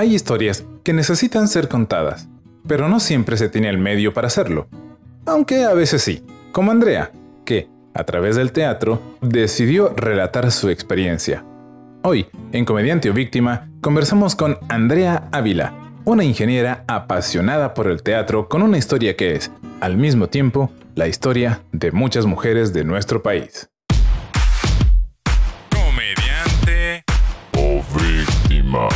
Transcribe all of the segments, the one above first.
Hay historias que necesitan ser contadas, pero no siempre se tiene el medio para hacerlo. Aunque a veces sí, como Andrea, que, a través del teatro, decidió relatar su experiencia. Hoy, en Comediante o Víctima, conversamos con Andrea Ávila, una ingeniera apasionada por el teatro con una historia que es, al mismo tiempo, la historia de muchas mujeres de nuestro país. Comediante o víctima.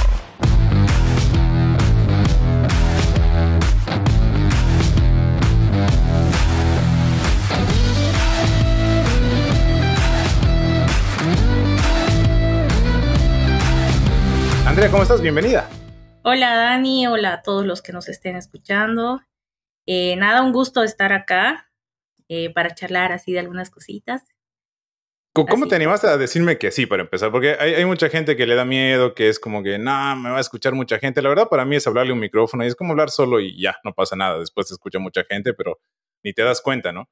Andrea, ¿cómo estás? Bienvenida. Hola Dani, hola a todos los que nos estén escuchando. Eh, nada, un gusto estar acá eh, para charlar así de algunas cositas. ¿Cómo Así. te animaste a decirme que sí para empezar? Porque hay, hay mucha gente que le da miedo, que es como que, no, me va a escuchar mucha gente. La verdad para mí es hablarle un micrófono y es como hablar solo y ya, no pasa nada. Después te escucha mucha gente, pero ni te das cuenta, ¿no?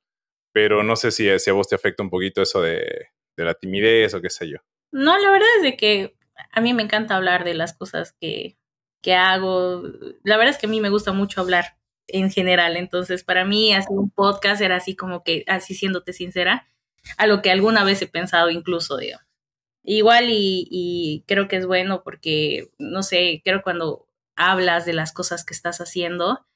Pero no sé si, si a vos te afecta un poquito eso de, de la timidez o qué sé yo. No, la verdad es de que a mí me encanta hablar de las cosas que, que hago. La verdad es que a mí me gusta mucho hablar en general. Entonces, para mí hacer un podcast era así como que, así siéndote sincera, a lo que alguna vez he pensado incluso, digamos. Igual y, y creo que es bueno porque, no sé, creo cuando hablas de las cosas que estás haciendo,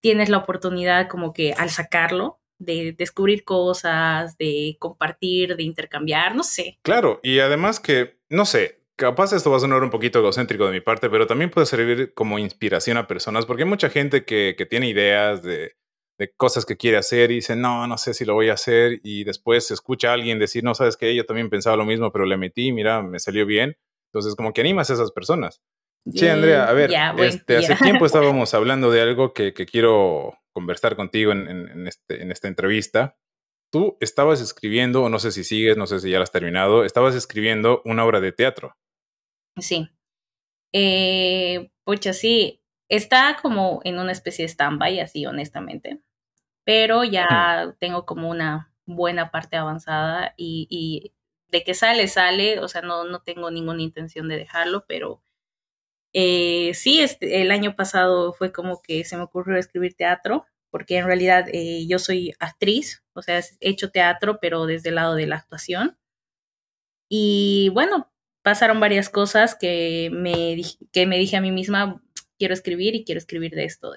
tienes la oportunidad como que al sacarlo, de descubrir cosas, de compartir, de intercambiar, no sé. Claro, y además que, no sé, capaz esto va a sonar un poquito egocéntrico de mi parte, pero también puede servir como inspiración a personas, porque hay mucha gente que, que tiene ideas de, de cosas que quiere hacer y dice, no, no sé si lo voy a hacer, y después escucha a alguien decir, no, sabes que yo también pensaba lo mismo, pero le metí, mira, me salió bien. Entonces, como que animas a esas personas. Che, Andrea, a ver, este, hace tiempo estábamos hablando de algo que, que quiero conversar contigo en, en- en este, en esta entrevista. Tú estabas escribiendo, o no sé si sigues, no sé si ya la has terminado, estabas escribiendo una obra de teatro. Sí. Eh, pucha, sí. Está como en una especie de stand-by, así honestamente. Pero ya tengo como una buena parte avanzada y, y de que sale, sale. O sea, no, no tengo ninguna intención de dejarlo, pero eh, sí, este, el año pasado fue como que se me ocurrió escribir teatro, porque en realidad eh, yo soy actriz, o sea, he hecho teatro, pero desde el lado de la actuación. Y bueno, pasaron varias cosas que me, que me dije a mí misma, quiero escribir y quiero escribir de esto.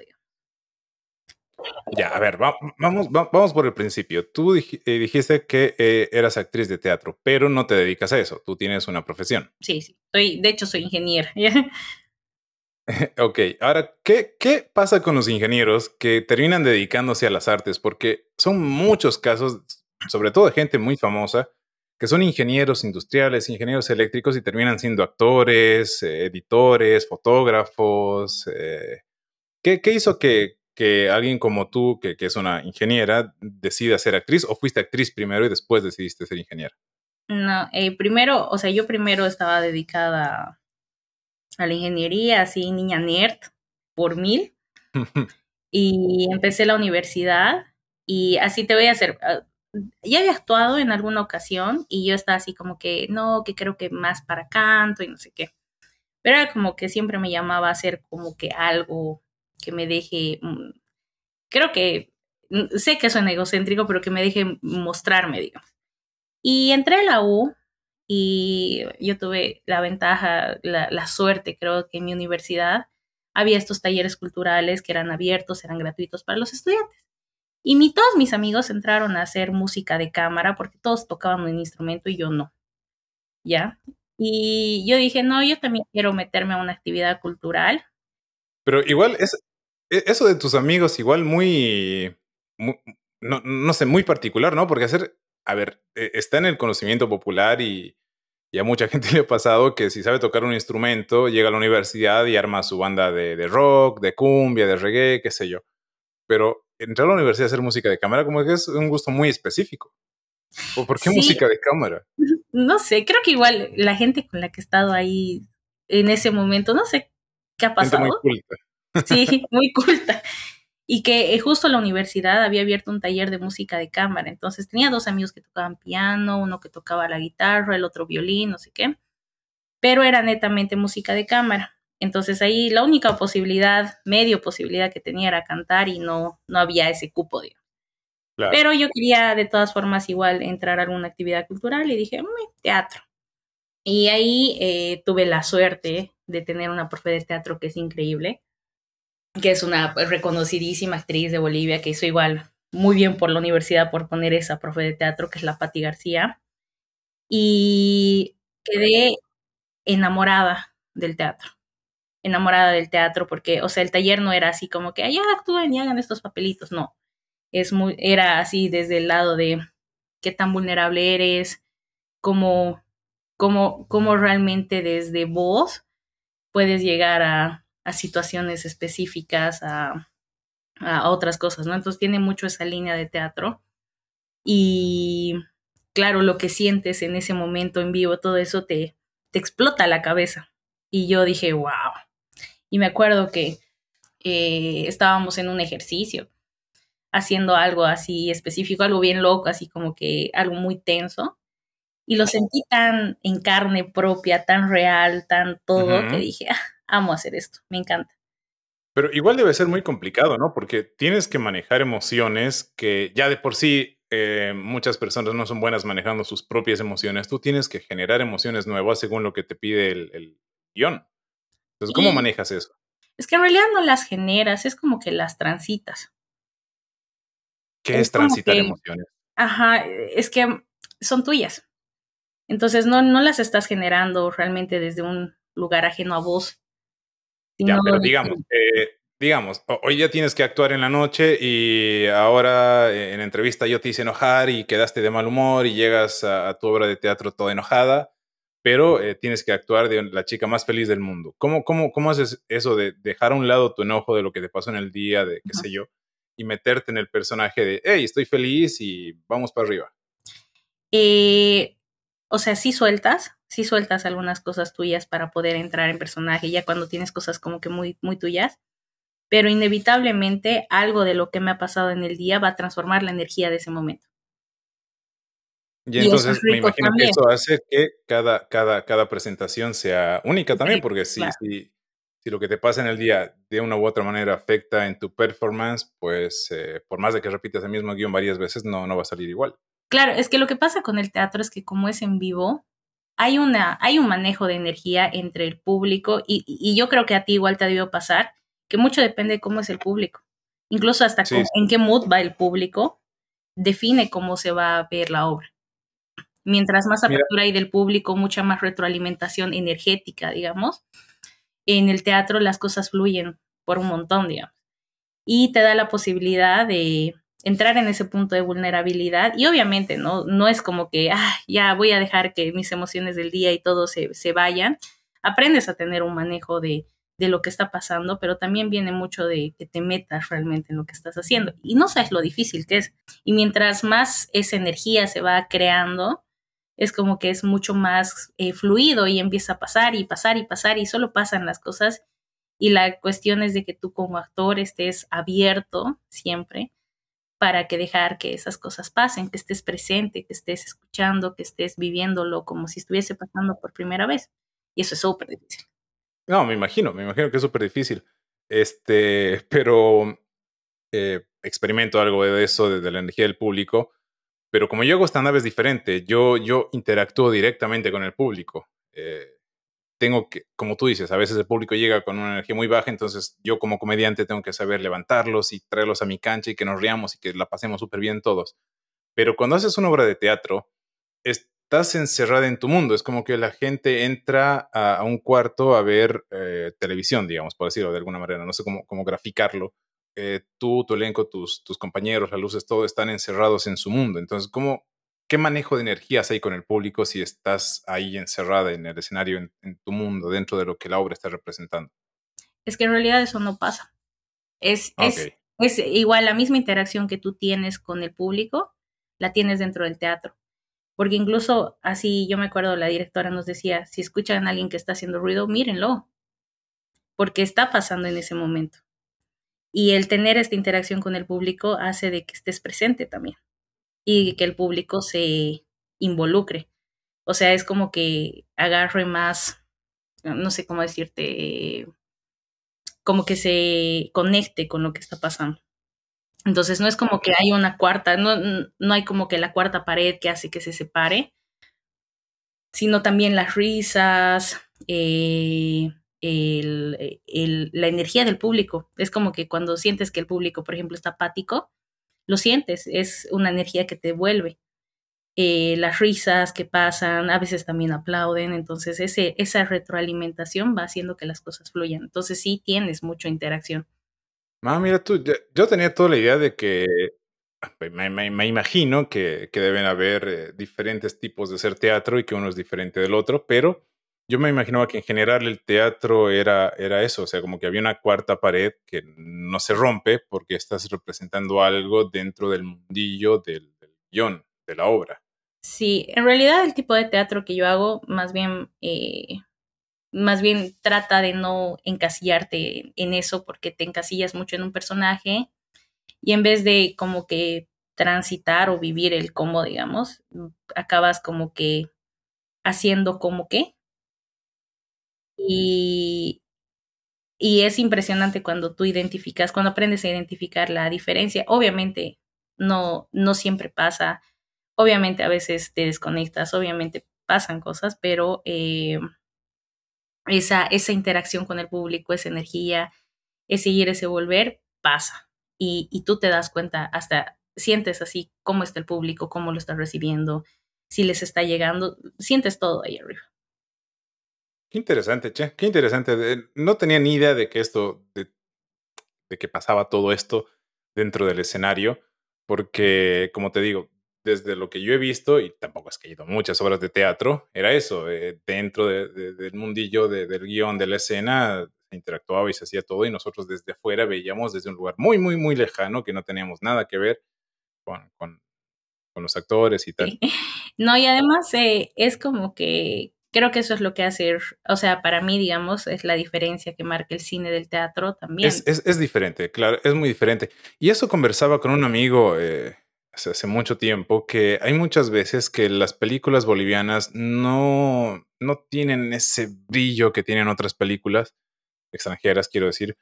Ya, a ver, va- vamos, va- vamos por el principio. Tú eh, dijiste que eh, eras actriz de teatro, pero no te dedicas a eso, tú tienes una profesión. Sí, sí. Soy, de hecho, soy ingeniera. Ok, ahora, ¿qué, ¿qué pasa con los ingenieros que terminan dedicándose a las artes? Porque son muchos casos, sobre todo de gente muy famosa, que son ingenieros industriales, ingenieros eléctricos y terminan siendo actores, eh, editores, fotógrafos. eh. ¿Qué, qué hizo que, que alguien como tú, que, que es una ingeniera, decida ser actriz? ¿O fuiste actriz primero y después decidiste ser ingeniera? No, eh, primero, o sea, yo primero estaba dedicada a la ingeniería, así niña nerd, por mil, y empecé la universidad y así te voy a hacer. Ya había actuado en alguna ocasión y yo estaba así como que, no, que creo que más para canto y no sé qué. Pero era como que siempre me llamaba a hacer como que algo que me deje, mm, creo que, mm, sé que suena egocéntrico, pero que me deje mostrarme, digamos. Y entré a la U y yo tuve la ventaja, la suerte, creo que en mi universidad había estos talleres culturales que eran abiertos, eran gratuitos para los estudiantes. Y todos mis amigos entraron a hacer música de cámara porque todos tocaban un instrumento y yo no. ¿Ya? Y yo dije, no, yo también quiero meterme a una actividad cultural. Pero igual, es, e- eso de tus amigos, igual muy, mu- no, no sé, muy particular, ¿no? Porque hacer, a ver, eh, está en el conocimiento popular y, y a mucha gente le ha pasado que si sabe tocar un instrumento, llega a la universidad y arma su banda de rock, de cumbia, de reggae, qué sé yo. Pero entrar a la universidad a hacer música de cámara como que es un gusto muy específico. ¿O ¿Por qué Sí. música de cámara? No sé, creo que igual la gente con la que he estado ahí en ese momento, no sé qué ha Gente muy pasado. culta. Sí, muy culta. Y que eh, justo la universidad había abierto un taller de música de cámara. Entonces tenía dos amigos que tocaban piano, uno que tocaba la guitarra, el otro violín, no sé qué. Pero era netamente música de cámara. Entonces ahí la única posibilidad, medio posibilidad que tenía era cantar y no, no había ese cupo, digamos. Claro. Pero yo quería de todas formas igual entrar a alguna actividad cultural y dije, "Mm, teatro. Y ahí eh, tuve la suerte de tener una profe de teatro que es increíble, que es una reconocidísima actriz de Bolivia, que hizo igual muy bien por la universidad por poner esa profe de teatro, que es la Patti García. Y quedé enamorada del teatro. Enamorada del teatro porque, o sea, el taller no era así como que, allá actúen y hagan estos papelitos, no. Es muy, era así desde el lado de qué tan vulnerable eres, cómo, cómo, cómo realmente desde vos puedes llegar a, a situaciones específicas, a, a otras cosas, ¿no? Entonces tiene mucho esa línea de teatro. Y claro, lo que sientes en ese momento en vivo, todo eso te, te explota la cabeza. Y yo dije, wow. Y me acuerdo que eh, estábamos en un ejercicio, haciendo algo así específico, algo bien loco, así como que algo muy tenso. Y lo sentí tan en carne propia, tan real, tan todo, que dije, ah, amo hacer esto, me encanta. Pero igual debe ser muy complicado, ¿no? Porque tienes que manejar emociones que ya de por sí eh, muchas personas no son buenas manejando sus propias emociones. Tú tienes que generar emociones nuevas según lo que te pide el, el guion. Entonces, ¿cómo manejas eso? Es que en realidad no las generas, es como que las transitas. ¿Qué Es transitar que- emociones? Ajá, es que son tuyas. Entonces no, no las estás generando realmente desde un lugar ajeno a vos. Ya, pero digamos, eh, digamos, ho- hoy ya tienes que actuar en la noche y ahora eh, en entrevista yo te hice enojar y quedaste de mal humor y llegas a, a tu obra de teatro toda enojada, pero eh, tienes que actuar de la chica más feliz del mundo. ¿Cómo, cómo, cómo haces eso de dejar a un lado tu enojo de lo que te pasó en el día, de qué sé yo, y meterte en el personaje de, hey, estoy feliz y vamos para arriba? Eh, o sea, sí sueltas, sí sueltas algunas cosas tuyas para poder entrar en personaje, ya cuando tienes cosas como que muy, muy tuyas, pero inevitablemente algo de lo que me ha pasado en el día va a transformar la energía de ese momento. Y, entonces me imagino también. que eso hace que cada, cada, cada presentación sea única también, porque si, claro. si, si lo que te pasa en el día de una u otra manera afecta en tu performance, pues eh, por más de que repitas el mismo guion varias veces, no, no va a salir igual. Claro, es que lo que pasa con el teatro es que como es en vivo, hay, una, hay un manejo de energía entre el público y, y yo creo que a ti igual te ha debido pasar, que mucho depende de cómo es el público. Incluso hasta Sí, cómo- sí. en qué mood va el público, define cómo se va a ver la obra. Mientras más Mira. apertura hay del público, mucha más retroalimentación energética, digamos. En el teatro las cosas fluyen por un montón, digamos. Y te da la posibilidad de entrar en ese punto de vulnerabilidad y obviamente no, no es como que ah, ya voy a dejar que mis emociones del día y todo se, se vayan. Aprendes a tener un manejo de, de lo que está pasando, pero también viene mucho de que te metas realmente en lo que estás haciendo. Y no sabes lo difícil que es. Y mientras más esa energía se va creando, es como que es mucho más eh, fluido y empieza a pasar y pasar y pasar y solo pasan las cosas. Y la cuestión es de que tú como actor estés abierto siempre para que dejar que esas cosas pasen, que estés presente, que estés escuchando, que estés viviéndolo como si estuviese pasando por primera vez. Y eso es súper difícil. No, me imagino, me imagino que es súper difícil. Este, pero eh, experimento algo de eso, de, de la energía del público. Pero como yo hago stand-up es diferente. Yo, yo interactúo directamente con el público. Eh, tengo que, como tú dices, a veces el público llega con una energía muy baja, entonces yo como comediante tengo que saber levantarlos y traerlos a mi cancha y que nos riamos y que la pasemos súper bien todos. Pero cuando haces una obra de teatro, estás encerrada en tu mundo. Es como que la gente entra a, un cuarto a ver eh, televisión, digamos, por decirlo de alguna manera. No sé cómo, cómo graficarlo. Eh, tú, tu elenco, tus, tus compañeros, las luces, todo están encerrados en su mundo. Entonces, ¿cómo, ¿qué manejo de energías hay con el público si estás ahí encerrada en el escenario, en, en tu mundo, dentro de lo que la obra está representando? Es que en realidad eso no pasa. Es, Ok. es, es igual la misma interacción que tú tienes con el público, la tienes dentro del teatro. Porque incluso así, yo me acuerdo, la directora nos decía, si escuchan a alguien que está haciendo ruido, mírenlo, porque está pasando en ese momento. Y el tener esta interacción con el público hace de que estés presente también y que el público se involucre. O sea, es como que agarre más, no sé cómo decirte, como que se conecte con lo que está pasando. Entonces no es como que hay una cuarta, no, no hay como que la cuarta pared que hace que se separe, sino también las risas, eh, el, el, la energía del público. Es como que cuando sientes que el público, por ejemplo, está apático, lo sientes, es una energía que te vuelve. Eh, las risas que pasan, a veces también aplauden, entonces ese, esa retroalimentación va haciendo que las cosas fluyan. Entonces sí tienes mucha interacción. Ah, mira tú, yo, tenía toda la idea de que, me, me, imagino que, que, deben haber eh, diferentes tipos de hacer teatro y que uno es diferente del otro, pero yo me imaginaba que en general el teatro era, era eso, o sea, como que había una cuarta pared que no se rompe porque estás representando algo dentro del mundillo del, del guion, de la obra. Sí, en realidad el tipo de teatro que yo hago más bien, eh, más bien trata de no encasillarte en eso porque te encasillas mucho en un personaje y en vez de como que transitar o vivir el cómo, digamos, acabas como que haciendo como que. Y, y es impresionante cuando tú identificas, cuando aprendes a identificar la diferencia. Obviamente no, no siempre pasa Obviamente a veces te desconectas, obviamente pasan cosas, pero eh, esa, esa interacción con el público, esa energía, ese ir, ese volver, pasa. Y, y tú te das cuenta, hasta sientes así cómo está el público, cómo lo estás recibiendo, si les está llegando, sientes todo ahí arriba. Qué interesante, Che, qué interesante. No tenía ni idea de que esto, de, que pasaba todo esto dentro del escenario, porque, como te digo, desde lo que yo he visto, y tampoco es que he ido muchas obras de teatro, era eso, eh, dentro del mundillo del guion, de la escena, se interactuaba y se hacía todo, y nosotros desde afuera veíamos desde un lugar muy, muy, muy lejano, que no teníamos nada que ver con, con, los actores y tal. No, y además eh, es como que creo que eso es lo que hace, o sea, para mí, digamos, es la diferencia que marca el cine del teatro también. Es, es, es diferente, claro, es muy diferente. Y eso conversaba con un amigo. Eh, hace mucho tiempo que hay muchas veces que las películas bolivianas no, no tienen ese brillo que tienen otras películas extranjeras, quiero decir,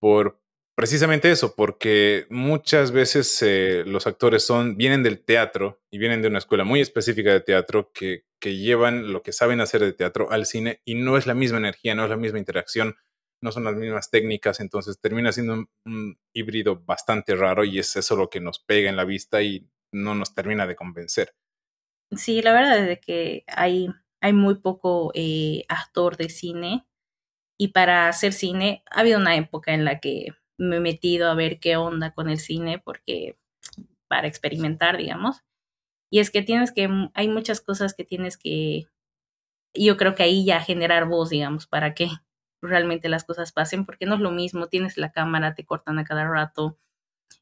por precisamente eso, porque muchas veces eh, los actores son, vienen del teatro y vienen de una escuela muy específica de teatro que, que llevan lo que saben hacer de teatro al cine y no es la misma energía, no es la misma interacción no son las mismas técnicas, entonces termina siendo un, híbrido bastante raro y es eso lo que nos pega en la vista y no nos termina de convencer. Sí, la verdad es que hay, hay muy poco eh, actor de cine y para hacer cine ha habido una época en la que me he metido a ver qué onda con el cine porque para experimentar, digamos. Y es que tienes que, hay muchas cosas que tienes que, yo creo que ahí ya generar voz, digamos, para que realmente las cosas pasen, porque no es lo mismo, tienes la cámara, te cortan a cada rato,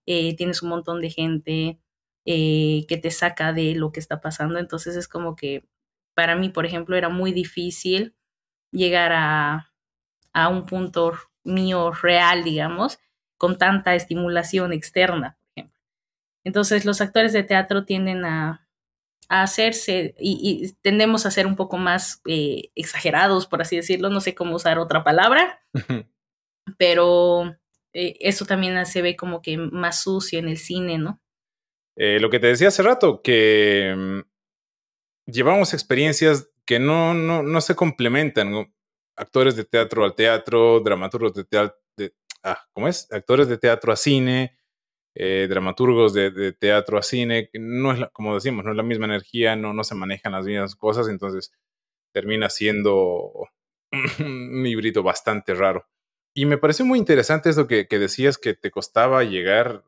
eh, tienes un montón de gente eh, que te saca de lo que está pasando, entonces es como que para mí, por ejemplo, era muy difícil llegar a, a un punto mío real, digamos, con tanta estimulación externa. Entonces los actores de teatro tienden a a hacerse y, tendemos a ser un poco más eh, exagerados, por así decirlo, no sé cómo usar otra palabra, pero eh, eso también se ve como que más sucio en el cine, ¿no? Eh, lo que te decía hace rato, que mm, llevamos experiencias que no, no, no se complementan, actores de teatro al teatro, dramaturgos de teatro, de, ah, ¿cómo es? Actores de teatro a cine, eh, dramaturgos de, teatro a cine, no es, como decimos, no es la misma energía, no, no se manejan las mismas cosas, entonces termina siendo un híbrido bastante raro. Y me pareció muy interesante eso que, decías que te costaba llegar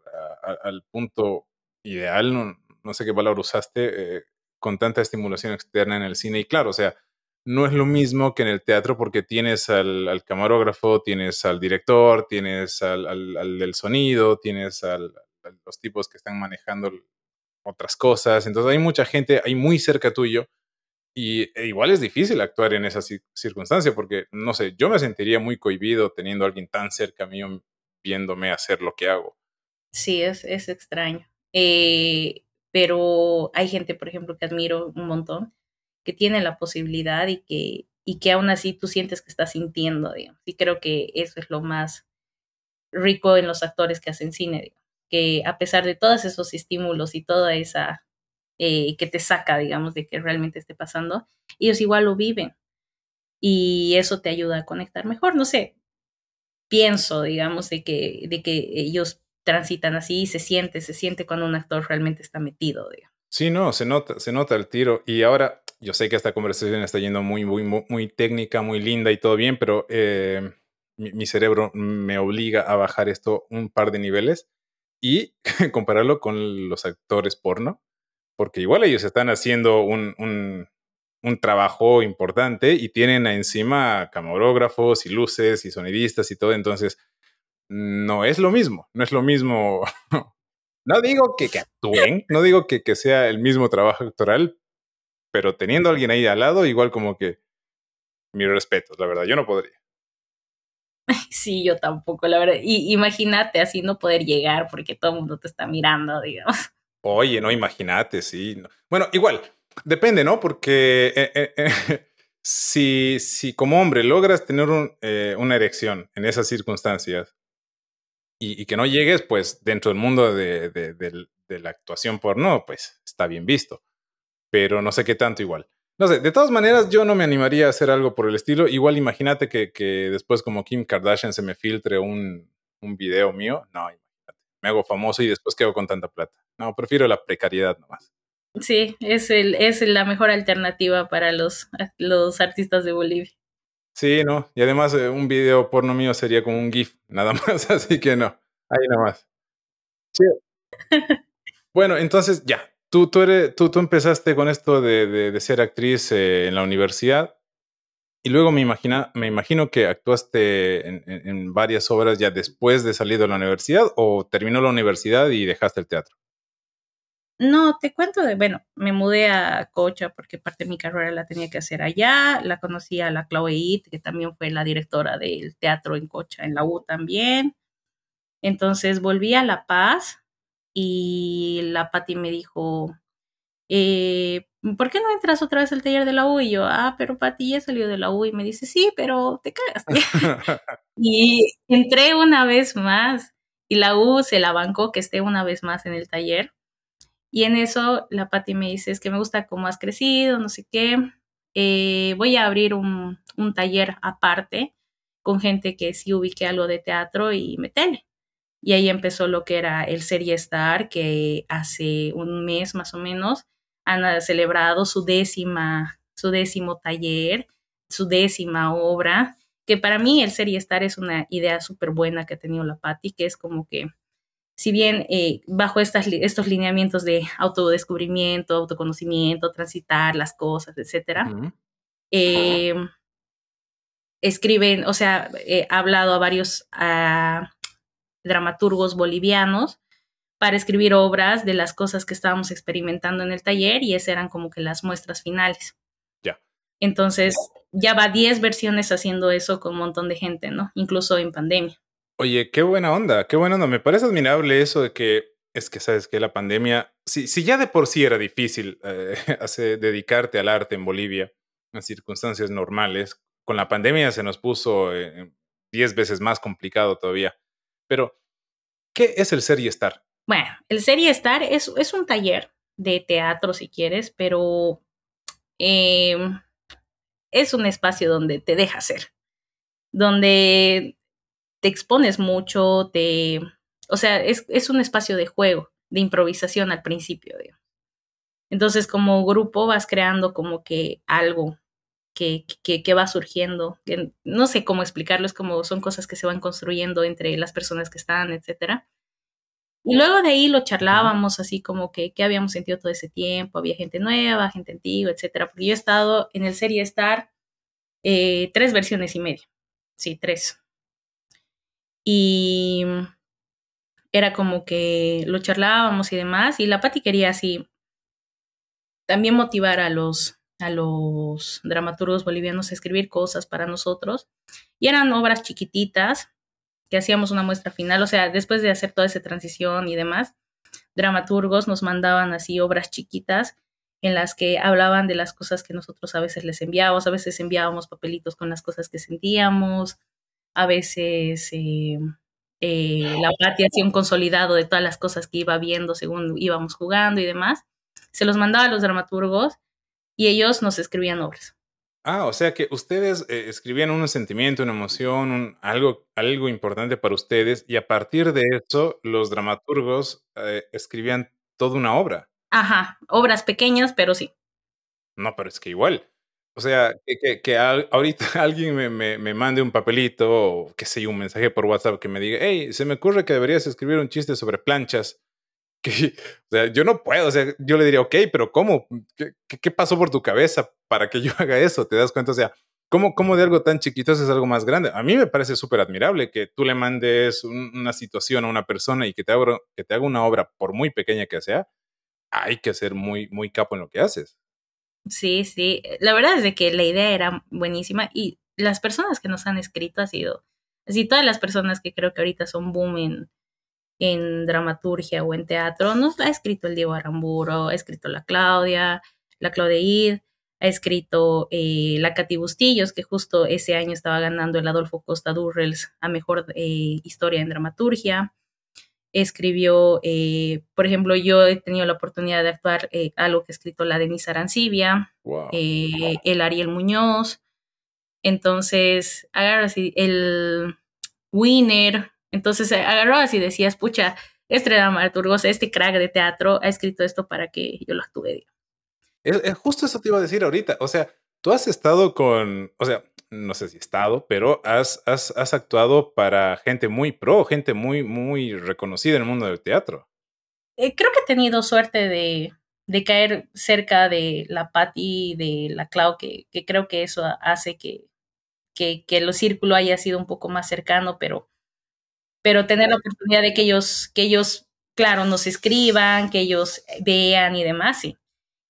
al punto ideal, no, sé qué palabra usaste, eh, con tanta estimulación externa en el cine. Y claro, o sea, no es lo mismo que en el teatro porque tienes al, camarógrafo, tienes al director, tienes al, del sonido, tienes a los tipos que están manejando otras cosas. Entonces hay mucha gente ahí muy cerca tuyo y e igual es difícil actuar en esa circunstancia porque, no sé, yo me sentiría muy cohibido teniendo a alguien tan cerca mío viéndome hacer lo que hago. Sí, es, es extraño. Eh, pero hay gente, por ejemplo, que admiro un montón que tiene la posibilidad y que, y que aún así tú sientes que estás sintiendo, digamos. Y creo que eso es lo más rico en los actores que hacen cine, que a pesar de todos esos estímulos y toda esa eh, que te saca, digamos, de que realmente esté pasando, ellos igual lo viven y eso te ayuda a conectar mejor. No sé, pienso, digamos, de que, de que ellos transitan así y se siente, se siente cuando un actor realmente está metido. Digamos. Sí, no, se nota, se nota el tiro. Y ahora, yo sé que esta conversación está yendo muy, muy, muy, técnica, muy linda y todo bien, pero eh, mi, cerebro me obliga a bajar esto un par de niveles y compararlo con los actores porno, porque igual ellos están haciendo un, un, un trabajo importante y tienen encima camarógrafos y luces y sonidistas y todo, entonces no es lo mismo, no es lo mismo. no digo que, que actúen, no digo que, que sea el mismo trabajo actoral, pero teniendo a alguien ahí al lado, igual como que mi respeto, la verdad, yo no podría. Sí, yo tampoco, la verdad. Y imagínate así no poder llegar porque todo el mundo te está mirando, digamos. Oye, no, imagínate, sí. Bueno, igual, depende, ¿no? Porque eh, eh, eh, si, si como hombre logras tener una erección en esas circunstancias y, que no llegues, pues dentro del mundo de, de, de la actuación porno, pues está bien visto. Pero no sé qué tanto igual. No sé, de todas maneras yo no me animaría a hacer algo por el estilo. Igual imagínate que, que después como Kim Kardashian se me filtre un, un video mío. No, imagínate. Me hago famoso y después quedo con tanta plata. No, prefiero la precariedad nomás. Sí, es, el, es la mejor alternativa para los, los artistas de Bolivia. Sí, no. Y además eh, un video porno mío sería como un GIF, nada más. Así que no. Ahí nomás. Sí. bueno, entonces ya, Tú, tú, eres, tú, tú empezaste con esto de, de, ser actriz eh, en la universidad y luego me, imagina, me imagino que actuaste en, en, varias obras ya después de salir de la universidad o terminó la universidad y dejaste el teatro. No, te cuento de, bueno, me mudé a Cocha porque parte de mi carrera la tenía que hacer allá, la conocí a la Chloe que también fue la directora del teatro en Cocha, en la U también. Entonces volví a La Paz y la Patti me dijo, eh, ¿por qué no entras otra vez al taller de la U? Y yo, ah, pero Patti ya salió de la U y me dice, sí, pero te cagas. y entré una vez más y la U se la bancó que esté una vez más en el taller. Y en eso la Patti me dice, es que me gusta cómo has crecido, no sé qué. Eh, voy a abrir un, un taller aparte con gente que sí ubique algo de teatro y metele. Y ahí empezó lo que era el Serie Star, que hace un mes más o menos han celebrado su décima, su décimo taller, su décima obra, que para mí el Serie Star es una idea súper buena que ha tenido la Patti, que es como que, si bien eh, bajo estas, estos lineamientos de autodescubrimiento, autoconocimiento, transitar las cosas, etcétera, eh, escriben, o sea, eh, ha hablado a varios dramaturgos bolivianos para escribir obras de las cosas que estábamos experimentando en el taller y esas eran como que las muestras finales. Ya. Entonces, ya va 10 versiones haciendo eso con un montón de gente, ¿no? Incluso en pandemia. Oye, qué buena onda, qué buena onda. Me parece admirable eso de que es que sabes que la pandemia, si, si ya de por sí era difícil eh, dedicarte al arte en Bolivia en circunstancias normales, con la pandemia se nos puso 10 veces más complicado todavía. Pero, ¿qué es el Serie Star? Bueno, el Serie Star es, es un taller de teatro, si quieres, pero em, es un espacio donde te deja ser, donde te expones mucho, te, o sea, es, es un espacio de juego, de improvisación al principio, digamos. Entonces, como grupo vas creando como que algo que, que, va surgiendo. no sé cómo explicarlo, es como son cosas que se van construyendo entre las personas que están, etcétera. Y luego de ahí lo charlábamos así como que qué habíamos sentido todo ese tiempo, había gente nueva, gente antigua, etcétera. Porque yo he estado en el serie Star eh, tres versiones y media. Sí, tres. Y era como que lo charlábamos y demás. Y la Pati quería así también motivar a los, a los dramaturgos bolivianos a escribir cosas para nosotros. Y eran obras chiquititas que hacíamos una muestra final, o sea, después de hacer toda esa transición y demás, dramaturgos nos mandaban así obras chiquitas en las que hablaban de las cosas que nosotros a veces les enviábamos, a veces enviábamos papelitos con las cosas que sentíamos, a veces eh, eh, la Pati hacía un consolidado de todas las cosas que iba viendo según íbamos jugando y demás. Se los mandaba a los dramaturgos y ellos nos escribían obras. Ah, o sea que ustedes eh, escribían un sentimiento, una emoción, un, algo, algo importante para ustedes y a partir de eso los dramaturgos eh, escribían toda una obra. Ajá, obras pequeñas, pero sí. No, pero es que igual. O sea, que, que, que ahorita alguien me, me, me, mande un papelito o qué sé yo, un mensaje por WhatsApp que me diga, hey, se me ocurre que deberías escribir un chiste sobre planchas. O sea, yo no puedo, o sea, yo le diría, ok, pero ¿cómo? ¿Qué, ¿Qué, pasó por tu cabeza para que yo haga eso? ¿Te das cuenta? O sea, ¿cómo, cómo de algo tan chiquito es algo más grande? A mí me parece súper admirable que tú le mandes una situación a una persona y que te, haga, que te haga una obra, por muy pequeña que sea, hay que ser muy, muy capo en lo que haces. Sí, sí. La verdad es de que la idea era buenísima y las personas que nos han escrito ha sido, así todas las personas que creo que ahorita son boom en dramaturgia o en teatro, nos ha escrito el Diego Aramburo, ha escrito la Claudia, la Claudia Id, ha escrito eh, la Katy Bustillos, que justo ese año estaba ganando el Adolfo Costa Durrels a Mejor eh, Historia en Dramaturgia. Escribió, eh, por ejemplo, yo he tenido la oportunidad de actuar algo que ha escrito la Denise Arancibia, el Ariel Muñoz, entonces agarras así, el Winner, entonces agarró así y decías, pucha, este dramaturgo, este crack de teatro ha escrito esto para que yo lo actúe. Es, justo eso te iba a decir ahorita, o sea, tú has estado con, o sea, no sé si estado, pero has, has, has, actuado para gente muy pro, gente muy, muy reconocida en el mundo del teatro. Eh, creo que he tenido suerte de, de caer cerca de la Patti, de la Clau, que, que creo que eso hace que, que, que, el círculo haya sido un poco más cercano, pero, pero tener la oportunidad de que ellos, que ellos, claro, nos escriban, que ellos vean y demás, sí.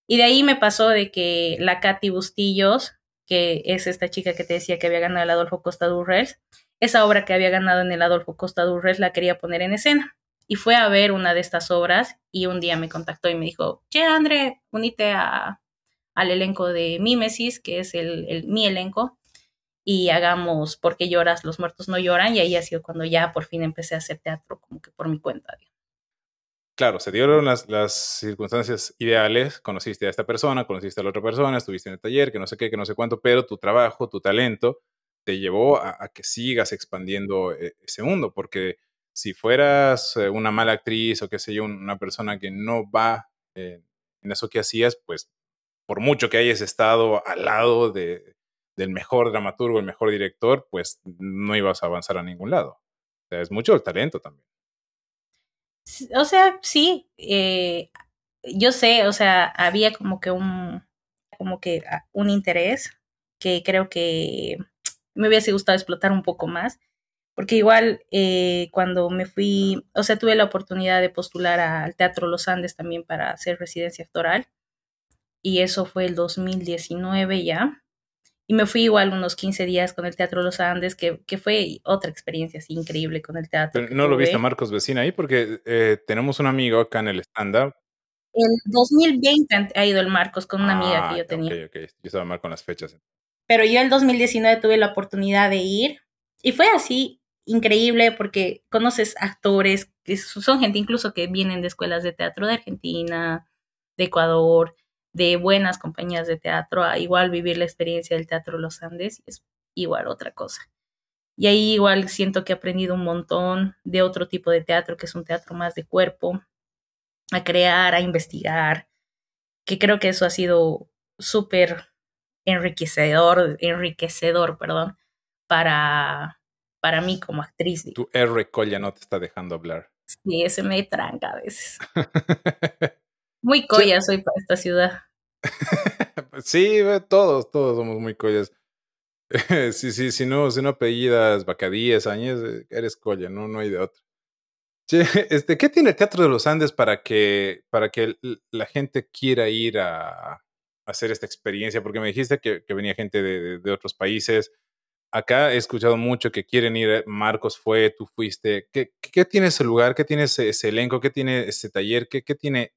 Y de ahí me pasó de que la Katy Bustillos, que es esta chica que te decía que había ganado el Adolfo Costa Durrels, esa obra que había ganado en el Adolfo Costa Durrels la quería poner en escena. Y fue a ver una de estas obras y un día me contactó y me dijo, che, André, unite a, al elenco de Mímesis, que es el, el, mi elenco, y hagamos ¿Por qué lloras? Los muertos no lloran. Y ahí ha sido cuando ya por fin empecé a hacer teatro como que por mi cuenta. Claro, se dieron las, las, circunstancias ideales, conociste a esta persona, conociste a la otra persona, estuviste en el taller, que no sé qué, que no sé cuánto, pero tu trabajo, tu talento, te llevó a, que sigas expandiendo eh, ese mundo, porque si fueras eh, una mala actriz o qué sé yo, una persona que no va eh, en eso que hacías, pues por mucho que hayas estado al lado de, del mejor dramaturgo, el mejor director, pues no ibas a avanzar a ningún lado. O sea, es mucho el talento también. O sea, sí, eh, yo sé, o sea, había como que un, como que ah, un interés que creo que me hubiese gustado explotar un poco más, porque igual eh, cuando me fui, o sea, tuve la oportunidad de postular al Teatro Los Andes también para hacer residencia actoral, y eso fue el 2019 ya, y me fui igual unos 15 días con el Teatro Los Andes, que, que fue otra experiencia así increíble con el teatro. ¿No lo viste a Marcos Vecina ahí? Porque eh, tenemos un amigo acá en el stand-up. El 2020 ha ido el Marcos con una amiga que yo ah, tenía. Ok, ok. Yo estaba mal con las fechas. Pero yo el 2019 tuve la oportunidad de ir y fue así increíble porque conoces actores que son gente incluso que vienen de escuelas de teatro de Argentina, de Ecuador, de buenas compañías de teatro a igual vivir la experiencia del Teatro Los Andes es igual otra cosa. Y ahí igual siento que he aprendido un montón de otro tipo de teatro, que es un teatro más de cuerpo, a crear, a investigar, que creo que eso ha sido súper enriquecedor, enriquecedor, perdón, para, para mí como actriz. Tu R colla no te está dejando hablar. Sí, ese me tranca a veces. Muy colla soy para esta ciudad. sí, todos, todos somos muy collas. sí, sí, si no, si no apellidas Bacadíes, Áñez, eh, eres colla, no, no hay de otro. este, ¿Qué tiene el Teatro de los Andes para que, para que la gente quiera ir a, hacer esta experiencia? Porque me dijiste que, que venía gente de, de, otros países. Acá he escuchado mucho que quieren ir. Eh, Marcos fue, tú fuiste. ¿Qué, qué tiene ese lugar? ¿Qué tiene ese, ese elenco? ¿Qué tiene ese taller? ¿Qué, qué tiene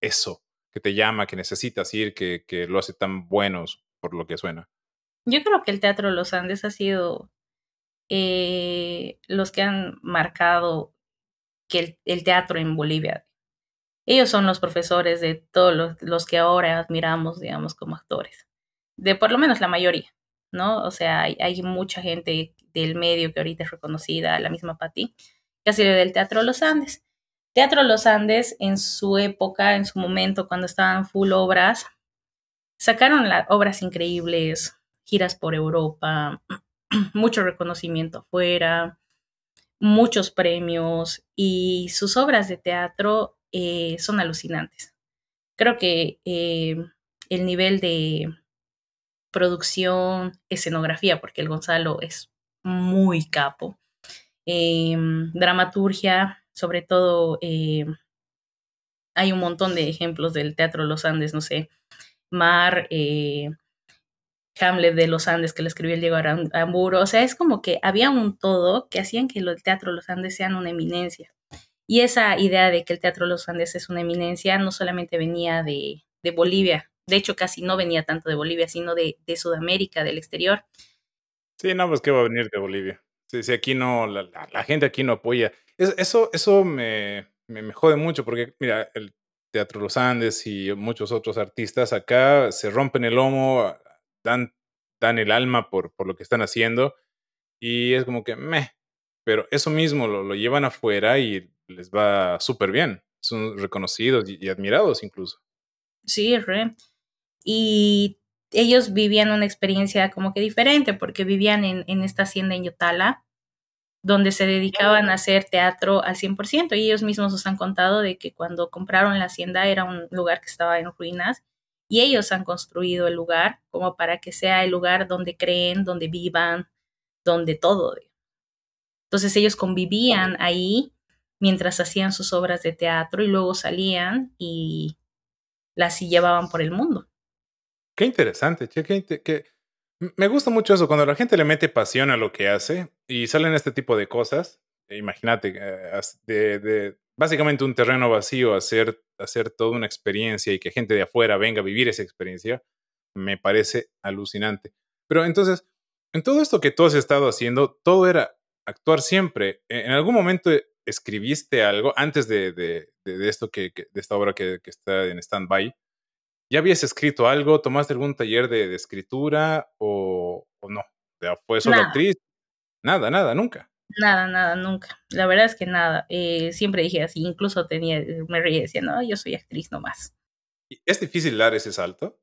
eso que te llama, que necesitas ir, que, que lo hace tan buenos por lo que suena? Yo creo que el Teatro Los Andes ha sido eh, los que han marcado que el, teatro en Bolivia. Ellos son los profesores de todos los, que ahora admiramos, digamos, como actores. De por lo menos la mayoría, ¿no? O sea, hay, hay mucha gente del medio que ahorita es reconocida, la misma Patti, que ha sido del Teatro Los Andes. Teatro Los Andes, en su época, en su momento, cuando estaban full obras, sacaron obras increíbles, giras por Europa, mucho reconocimiento afuera, muchos premios y sus obras de teatro eh, son alucinantes. Creo que eh, el nivel de producción, escenografía, porque el Gonzalo es muy capo, eh, dramaturgia, sobre todo eh, hay un montón de ejemplos del Teatro Los Andes, no sé, Mar, eh, Hamlet de los Andes que le escribió el Diego Aramburo, o sea, es como que había un todo que hacían que el Teatro Los Andes sean una eminencia. Y esa idea de que el Teatro Los Andes es una eminencia no solamente venía de, de Bolivia, de hecho casi no venía tanto de Bolivia, sino de, de, Sudamérica, del exterior. Sí, no, pues que va a venir de Bolivia. Sí, sí aquí no, la, la, la gente aquí no apoya. Es, eso eso me, me, me jode mucho porque, mira, el Teatro Los Andes y muchos otros artistas acá se rompen el lomo, dan, dan el alma por, por lo que están haciendo y es como que meh, pero eso mismo lo, lo llevan afuera y les va súper bien. Son reconocidos y, y, admirados incluso. Sí, re. Y ellos vivían una experiencia como que diferente porque vivían en, en esta hacienda en Yotala, donde se dedicaban a hacer teatro al 100% y ellos mismos nos han contado de que cuando compraron la hacienda era un lugar que estaba en ruinas y ellos han construido el lugar como para que sea el lugar donde creen, donde vivan, donde todo. Entonces ellos convivían ahí mientras hacían sus obras de teatro y luego salían y las llevaban por el mundo. Qué interesante, che, qué, me gusta mucho eso, cuando la gente le mete pasión a lo que hace y salen este tipo de cosas. Imagínate, eh, de, de, básicamente un terreno vacío, hacer, hacer toda una experiencia y que gente de afuera venga a vivir esa experiencia, me parece alucinante. Pero entonces, en todo esto que tú has estado haciendo, todo era actuar siempre. ¿En algún momento escribiste algo antes de, de, de esto que, de esta obra que, que está en stand-by? ¿Ya habías escrito algo? ¿Tomaste algún taller de, de escritura o, o, no? ¿Fue solo nada. actriz? Nada, nada, nunca. Nada, nada, nunca. La verdad es que nada. Eh, siempre dije así, incluso tenía, me reía decía, no, yo soy actriz nomás. ¿Es difícil dar ese salto?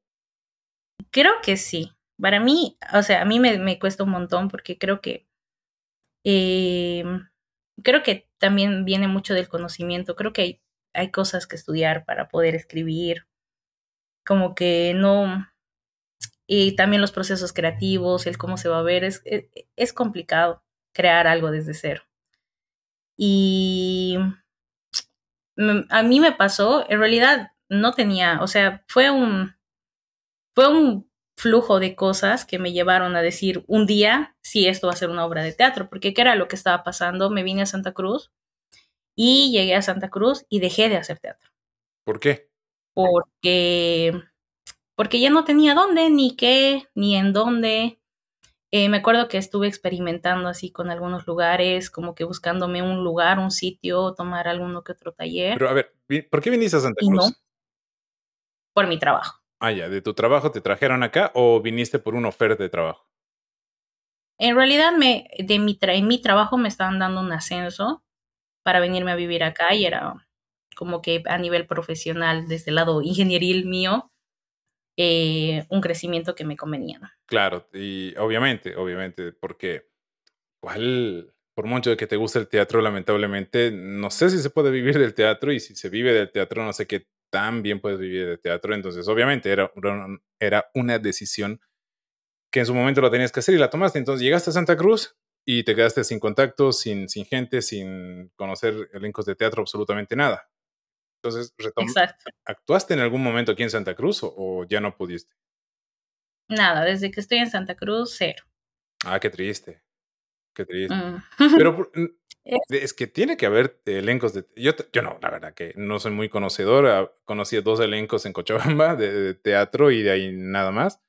Creo que sí. Para mí, o sea, a mí me, me cuesta un montón porque creo que eh, creo que también viene mucho del conocimiento. Creo que hay, hay cosas que estudiar para poder escribir, como que no, y también los procesos creativos, el cómo se va a ver, es, es, es complicado crear algo desde cero. Y a mí me pasó, en realidad no tenía, o sea, fue un, fue un flujo de cosas que me llevaron a decir un día, sí, esto va a ser una obra de teatro, porque ¿qué era lo que estaba pasando? Me vine a Santa Cruz y llegué a Santa Cruz y dejé de hacer teatro. ¿Por qué? Porque, porque ya no tenía dónde, ni qué, ni en dónde. Eh, me acuerdo que estuve experimentando así con algunos lugares, como que buscándome un lugar, un sitio, tomar alguno que otro taller. Pero a ver, ¿por qué viniste a Santa Cruz? No, por mi trabajo. Ah, ya, ¿de tu trabajo te trajeron acá o viniste por una oferta de trabajo? En realidad, me, de mi, tra en mi trabajo me estaban dando un ascenso para venirme a vivir acá y era como que a nivel profesional, desde el lado ingenieril mío, eh, un crecimiento que me convenía. Claro, y obviamente, obviamente, porque igual, por mucho de que te guste el teatro, lamentablemente, no sé si se puede vivir del teatro y si se vive del teatro, no sé qué tan bien puedes vivir del teatro. Entonces, obviamente, era, era una decisión que en su momento la tenías que hacer y la tomaste. Entonces, llegaste a Santa Cruz y te quedaste sin contactos, sin, sin gente, sin conocer elencos de teatro, absolutamente nada. Entonces, retom Exacto. ¿actuaste en algún momento aquí en Santa Cruz o, o, ya no pudiste? Nada, desde que estoy en Santa Cruz, cero. Ah, qué triste. Qué triste. Mm. Pero es, es, que tiene que haber elencos de... Yo, yo no, la verdad que no soy muy conocedor. Conocí dos elencos en Cochabamba de, de teatro y de ahí nada más.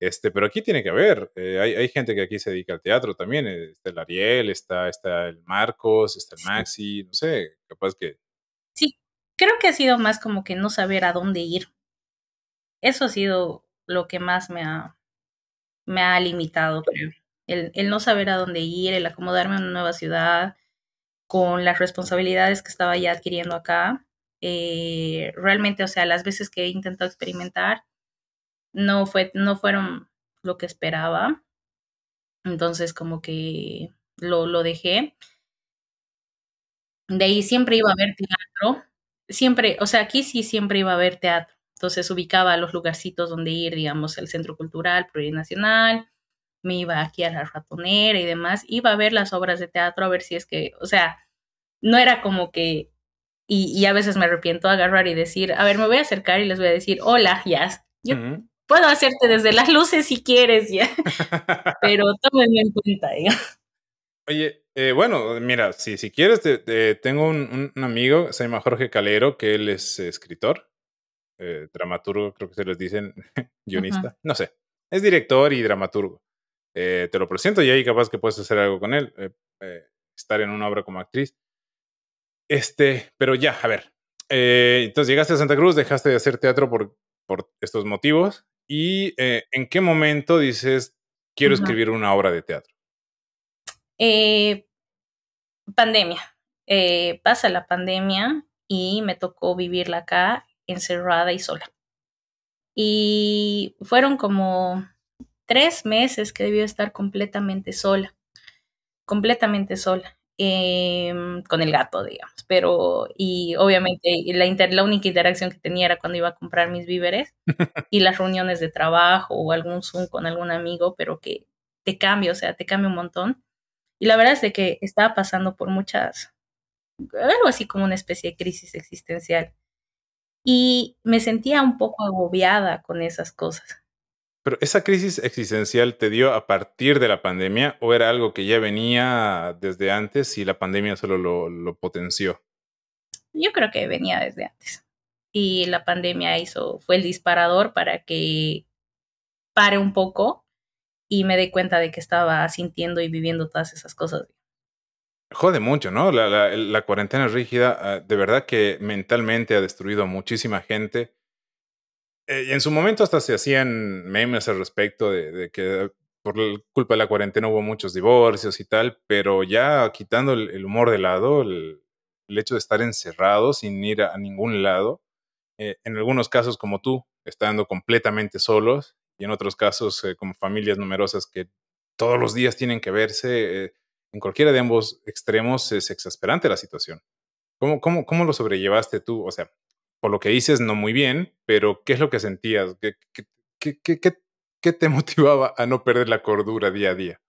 Este, pero aquí tiene que haber. eh, hay, hay gente que aquí se dedica al teatro también. eh, Está el Ariel, está, está el Marcos, está el. Maxi, no sé, capaz que. Creo que ha sido más como que no saber a dónde ir. Eso ha sido lo que más me ha, me ha limitado. El, el no saber a dónde ir, el acomodarme en una nueva ciudad, con las responsabilidades que estaba ya adquiriendo acá. Eh, realmente, o sea, las veces que he intentado experimentar, no, fue, no fueron lo que esperaba. Entonces, como que lo, lo dejé. De ahí siempre iba a ver teatro. Siempre, o sea, aquí sí siempre iba a ver teatro. Entonces ubicaba los lugarcitos donde ir, digamos, el Centro Cultural Plurinacional, me iba aquí a la ratonera y demás, iba a ver las obras de teatro a ver si es que, o sea, no era como que, y, y a veces me arrepiento de agarrar y decir, a ver, me voy a acercar y les voy a decir, hola, ya, yo puedo hacerte desde las luces si quieres, ya, pero tómenme en cuenta, ya. Oye, eh, bueno, mira, si, si quieres, te- te- tengo un, amigo, se llama Jorge Calero, que él es escritor, eh, dramaturgo, creo que se les dicen, guionista, no sé, es director y dramaturgo. Eh, te lo presento y ahí capaz que puedes hacer algo con él, estar en una obra como actriz. Este, pero ya, a ver. entonces llegaste a Santa Cruz, dejaste de hacer teatro por, por estos motivos. ¿Y en qué momento dices, quiero escribir una obra de teatro? Eh, pandemia. Eh, pasa la pandemia y me tocó vivirla acá, encerrada y sola. Y fueron como tres meses que debió estar completamente sola, completamente sola, em, con el gato, digamos. Pero, y obviamente la, inter- la única interacción que tenía era cuando iba a comprar mis víveres y las reuniones de trabajo o algún Zoom con algún amigo, pero que te cambia, o sea, te cambia un montón. Y la verdad es de que estaba pasando por muchas, algo así como una especie de crisis existencial. Y me sentía un poco agobiada con esas cosas. Pero esa crisis existencial te dio a partir de la pandemia o era algo que ya venía desde antes y la pandemia solo lo, lo potenció? Yo creo que venía desde antes. Y la pandemia hizo, fue el disparador para que pare un poco y me dé cuenta de que estaba sintiendo y viviendo todas esas cosas. Jode mucho, ¿no? La, la- cuarentena rígida, ah, de verdad que mentalmente ha destruido muchísima gente. Eh, en su momento hasta se hacían memes al respecto de, que por culpa de la cuarentena hubo muchos divorcios y tal, pero ya quitando el, humor de lado, el, el hecho de estar encerrado sin ir a, a ningún lado, eh, en algunos casos como tú, estando completamente solos, y en otros casos eh, como familias numerosas que todos los días tienen que verse, eh, en cualquiera de ambos extremos es exasperante la situación. ¿Cómo, cómo, ¿Cómo lo sobrellevaste tú? O sea, por lo que dices, no muy bien, pero ¿qué es lo que sentías? ¿Qué, qué, qué, qué, qué- te motivaba a no perder la cordura día a día?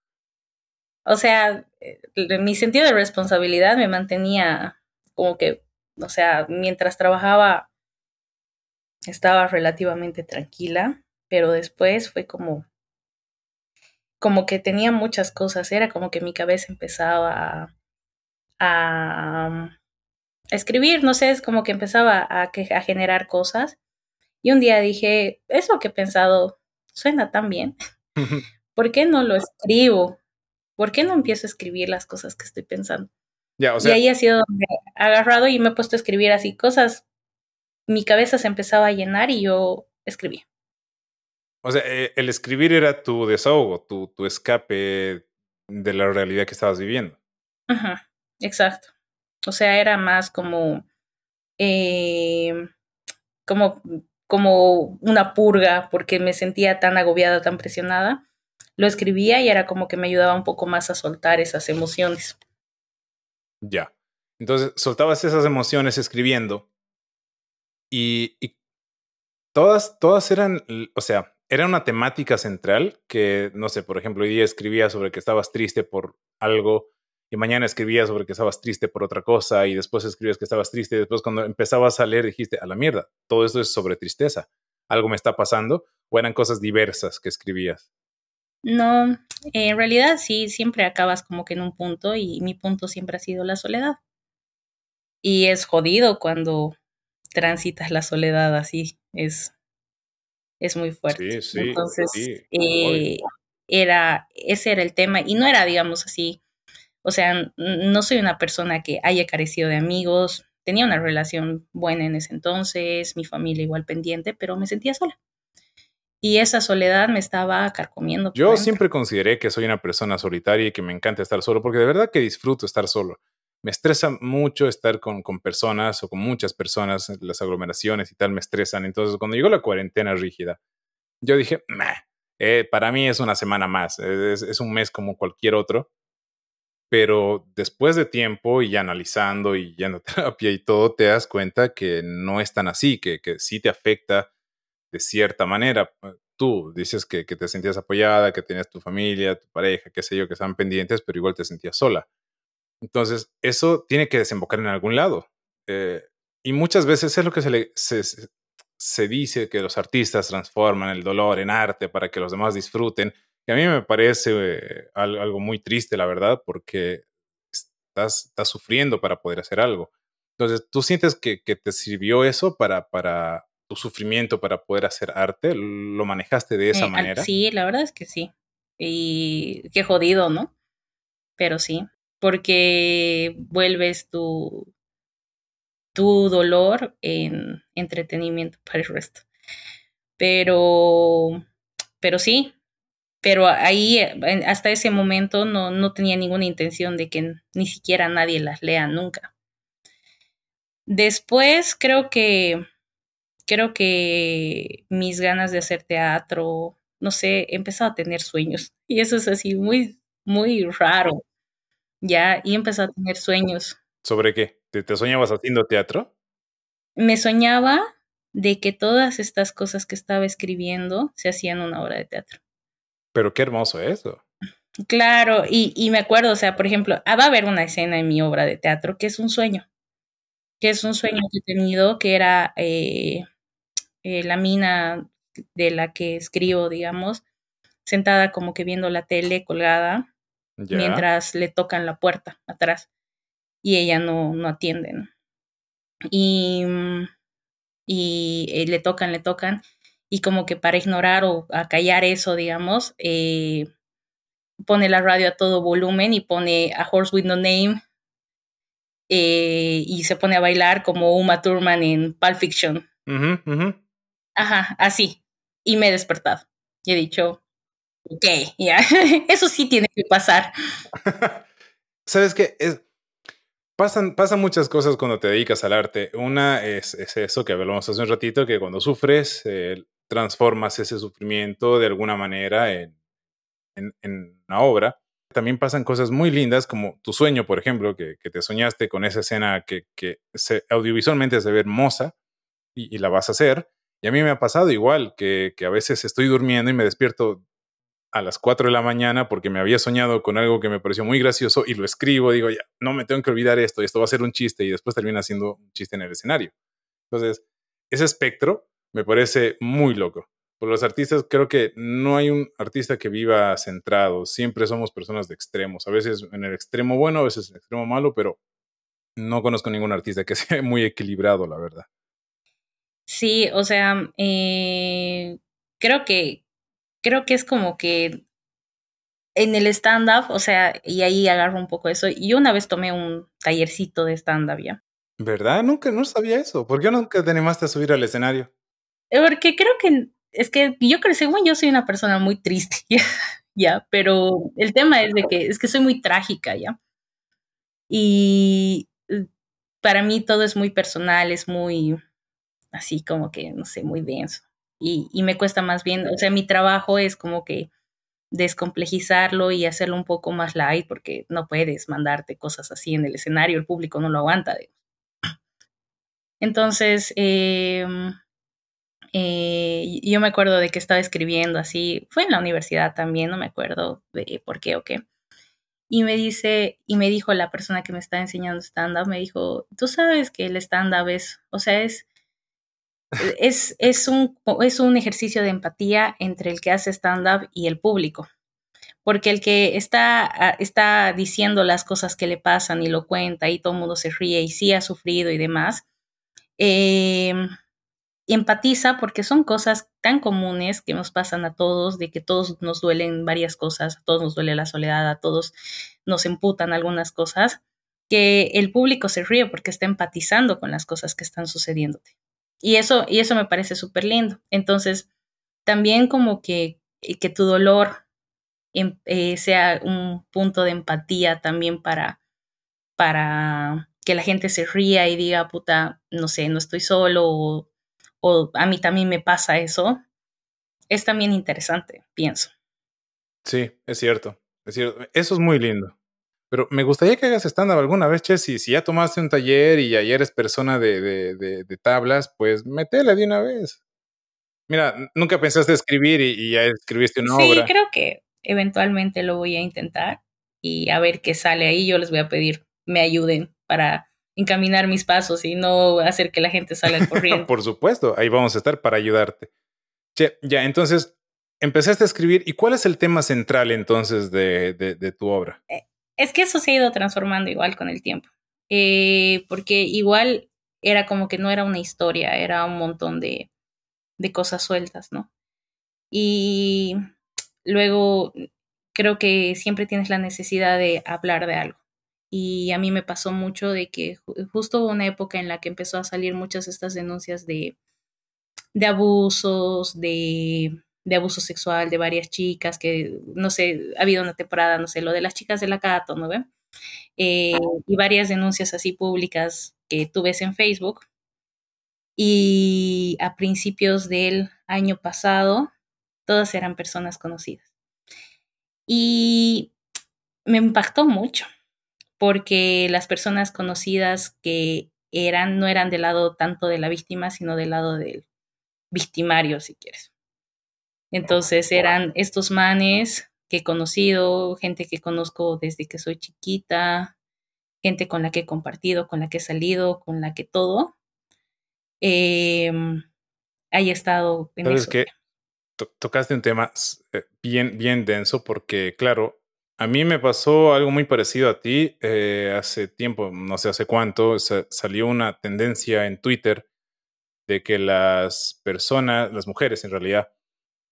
O sea, eh, mi sentido de responsabilidad me mantenía como que, o sea, mientras trabajaba estaba relativamente tranquila, pero después fue como, como que tenía muchas cosas, era como que mi cabeza empezaba a, a escribir, no sé, es como que empezaba a, que- a generar cosas. Y un día dije, eso que he pensado suena tan bien, ¿por qué no lo escribo? ¿Por qué no empiezo a escribir las cosas que estoy pensando? ya, o y ahí ha sido donde he agarrado y me he puesto a escribir así cosas. Mi cabeza se empezaba a llenar y yo escribí. O sea, eh, el escribir era tu desahogo, tu, tu escape de la realidad que estabas viviendo. Ajá, exacto. O sea, era más como, eh, como, como una purga porque me sentía tan agobiada, tan presionada. Lo escribía y era como que me ayudaba un poco más a soltar esas emociones. Ya. Entonces, soltabas esas emociones escribiendo y, y todas, todas eran, o sea, era una temática central que, no sé, por ejemplo, hoy día escribía sobre que estabas triste por algo y mañana escribías sobre que estabas triste por otra cosa y después escribías que estabas triste y después cuando empezabas a leer dijiste, a la mierda, todo esto es sobre tristeza, algo me está pasando o eran cosas diversas que escribías. No, en realidad sí, siempre acabas como que en un punto y mi punto siempre ha sido la soledad. Y es jodido cuando transitas la soledad así, es, es muy fuerte. Sí, sí, Entonces, sí. eh, era, ese era el tema, y no era, digamos así, o sea, no soy una persona que haya carecido de amigos, tenía una relación buena en ese entonces, mi familia igual pendiente, pero me sentía sola. Y esa soledad me estaba carcomiendo. Yo siempre consideré que soy una persona solitaria y que me encanta estar solo, porque de verdad que disfruto estar solo. Me estresa mucho estar con, con personas o con muchas personas, las aglomeraciones y tal me estresan. Entonces, cuando llegó la cuarentena rígida, yo dije, "Meh, eh, para mí es una semana más, es, es un mes como cualquier otro. Pero después de tiempo y analizando y yendo a terapia y todo, te das cuenta que no es tan así, que, que sí te afecta de cierta manera. Tú dices que, que te sentías apoyada, que tenías tu familia, tu pareja, qué sé yo, que estaban pendientes, pero igual te sentías sola. Entonces, eso tiene que desembocar en algún lado. Eh, y muchas veces es lo que se, le, se, se- dice, que los artistas transforman el dolor en arte para que los demás disfruten. Y a mí me parece eh, al- algo muy triste, la verdad, porque estás, estás sufriendo para poder hacer algo. Entonces, ¿tú sientes que, que te sirvió eso para, para tu sufrimiento, para poder hacer arte? ¿Lo manejaste de esa Eh, manera? sí, la verdad es que sí. Y qué jodido, ¿no? Pero sí, porque vuelves tu, tu dolor en entretenimiento para el resto. Pero, pero sí, pero ahí hasta ese momento no, no tenía ninguna intención de que ni siquiera nadie las lea nunca. Después creo que creo que mis ganas de hacer teatro, no sé, he empezado a tener sueños. Y eso es así muy, muy raro. Ya, y he empezado a tener sueños. ¿Sobre qué? ¿Te, te soñabas haciendo teatro? Me soñaba de que todas estas cosas que estaba escribiendo se hacían una obra de teatro. Pero qué hermoso eso. Claro, y, y me acuerdo, o sea, por ejemplo, ah, va a haber una escena en mi obra de teatro que es un sueño, que es un sueño que he tenido, que era eh, eh, la mina de la que escribo, digamos, sentada como que viendo la tele colgada, Mientras le tocan la puerta atrás y ella no, no atiende, ¿no? Y, mm, y eh, le tocan, le tocan, y como que para ignorar o acallar eso, digamos, eh, pone la radio a todo volumen y pone a Horse with No Name eh, y se pone a bailar como Uma Thurman en Pulp Fiction. Ajá, así. Y me he despertado. Y he dicho, ok, ya, eso sí tiene que pasar. ¿Sabes qué? Pasan, pasan muchas cosas cuando te dedicas al arte. Una es, es eso que hablamos hace un ratito, que cuando sufres, eh, transformas ese sufrimiento de alguna manera en, en, en una obra. También pasan cosas muy lindas, como tu sueño, por ejemplo, que, que te soñaste con esa escena que, que se, audiovisualmente se ve hermosa y, y la vas a hacer. Y a mí me ha pasado igual, que, que a veces estoy durmiendo y me despierto a las 4 de la mañana porque me había soñado con algo que me pareció muy gracioso y lo escribo, digo, ya, no me tengo que olvidar esto, esto va a ser un chiste y después termina siendo un chiste en el escenario. Entonces, ese espectro me parece muy loco. Por los artistas, creo que no hay un artista que viva centrado, siempre somos personas de extremos, a veces en el extremo bueno, a veces en el extremo malo, pero no conozco ningún artista que sea muy equilibrado, la verdad. Sí, o sea, eh, creo que creo que es como que en el stand-up, o sea, y ahí agarro un poco eso. Yo una vez tomé un tallercito de stand-up, ¿ya? ¿Verdad? Nunca, no sabía eso. ¿Por qué nunca te animaste a subir al escenario? Porque creo que es que yo creo, según yo soy una persona muy triste, ¿ya? ¿ya? Pero el tema es de que es que soy muy trágica, ¿ya? Y eh, para mí todo es muy personal, es muy así como que, no sé, muy denso. Y, y me cuesta más bien, o sea, mi trabajo es como que descomplejizarlo y hacerlo un poco más light porque no puedes mandarte cosas así en el escenario, el público no lo aguanta. Entonces, eh, eh, yo me acuerdo de que estaba escribiendo así, fue en la universidad también, no me acuerdo de por qué o qué. Y me dice, y me dijo la persona que me está enseñando stand-up, me dijo, tú sabes que el stand-up es, o sea, es, es, es, un, es un ejercicio de empatía entre el que hace stand-up y el público. Porque el que está, está diciendo las cosas que le pasan y lo cuenta y todo el mundo se ríe y sí ha sufrido y demás, eh, empatiza porque son cosas tan comunes que nos pasan a todos, de que todos nos duelen varias cosas, a todos nos duele la soledad, a todos nos emputan algunas cosas, que el público se ríe porque está empatizando con las cosas que están sucediéndote. Y eso, y eso me parece súper lindo. Entonces, también como que, que tu dolor em, eh, sea un punto de empatía también para, para que la gente se ría y diga, puta, no sé, no estoy solo o, o a mí también me pasa eso, es también interesante, pienso. Sí, es cierto, es cierto. Eso es muy lindo. Pero me gustaría que hagas stand-up alguna vez, Che. Si, ya tomaste un taller y ya eres persona de, de, tablas, pues metele de una vez. Mira, nunca pensaste escribir y, ya escribiste una obra. Sí, creo que eventualmente lo voy a intentar y a ver qué sale ahí. Yo les voy a pedir me ayuden para encaminar mis pasos y no hacer que la gente salga corriendo. Por supuesto, ahí vamos a estar para ayudarte. Che, ya, entonces, empezaste a escribir. ¿Y cuál es el tema central entonces de, de tu obra? Es que eso se ha ido transformando igual con el tiempo, eh, porque igual era como que no era una historia, era un montón de, de cosas sueltas, ¿no? Y luego creo que siempre tienes la necesidad de hablar de algo. Y a mí me pasó mucho de que justo hubo una época en la que empezó a salir muchas estas denuncias de, de abusos, de de abuso sexual de varias chicas, que no sé, ha habido una temporada, no sé, lo de las chicas de la Cato, ¿no ve? Eh, y varias denuncias así públicas que tú ves en Facebook. Y a principios del año pasado, todas eran personas conocidas. Y me impactó mucho, porque las personas conocidas que eran, no eran del lado tanto de la víctima, sino del lado del victimario, si quieres. Entonces eran estos manes que he conocido, gente que conozco desde que soy chiquita, gente con la que he compartido, con la que he salido, con la que todo. Eh, haya estado en eso. que tocaste un tema eh, bien, bien denso porque, claro, a mí me pasó algo muy parecido a ti. Eh, hace tiempo, no sé hace cuánto, salió una tendencia en Twitter de que las personas, las mujeres en realidad,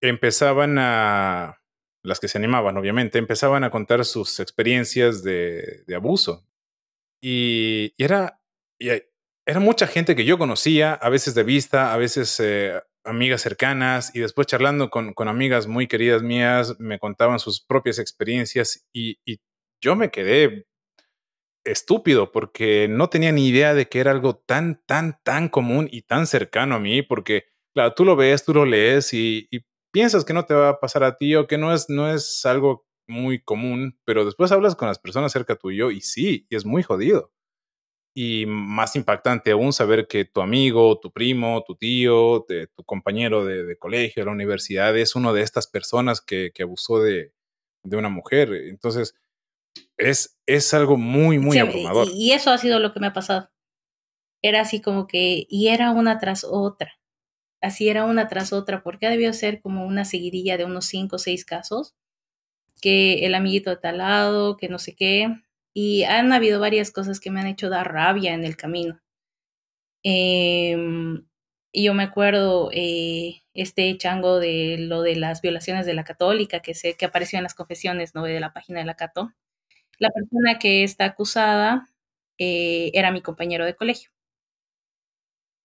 empezaban a, las que se animaban obviamente, empezaban a contar sus experiencias de, abuso. Y, era, era mucha gente que yo conocía, a veces de vista, a veces eh, amigas cercanas, y después charlando con, con, amigas muy queridas mías, me contaban sus propias experiencias y, y yo me quedé estúpido porque no tenía ni idea de que era algo tan, tan, tan común y tan cercano a mí, porque, claro, tú lo ves, tú lo lees y, y piensas que no te va a pasar a ti o que no es, no es algo muy común, pero después hablas con las personas cerca tuyo y sí, y es muy jodido. Y más impactante aún saber que tu amigo, tu primo, tu tío, tu compañero de, colegio, de la universidad, es uno de estas personas que, abusó de, una mujer. Entonces, es, es algo muy, muy abrumador. y eso ha sido lo que me ha pasado. Era así como que, y era una tras otra así era una tras otra, porque debió ser como una seguidilla de unos cinco o seis casos, que el amiguito de tal lado, que no sé qué, y han habido varias cosas que me han hecho dar rabia en el camino. Em, y yo me acuerdo eh, este chango de lo de las violaciones de la católica que, se, que apareció en las confesiones ¿no? de la página de la Cato. La persona que está acusada eh, era mi compañero de colegio.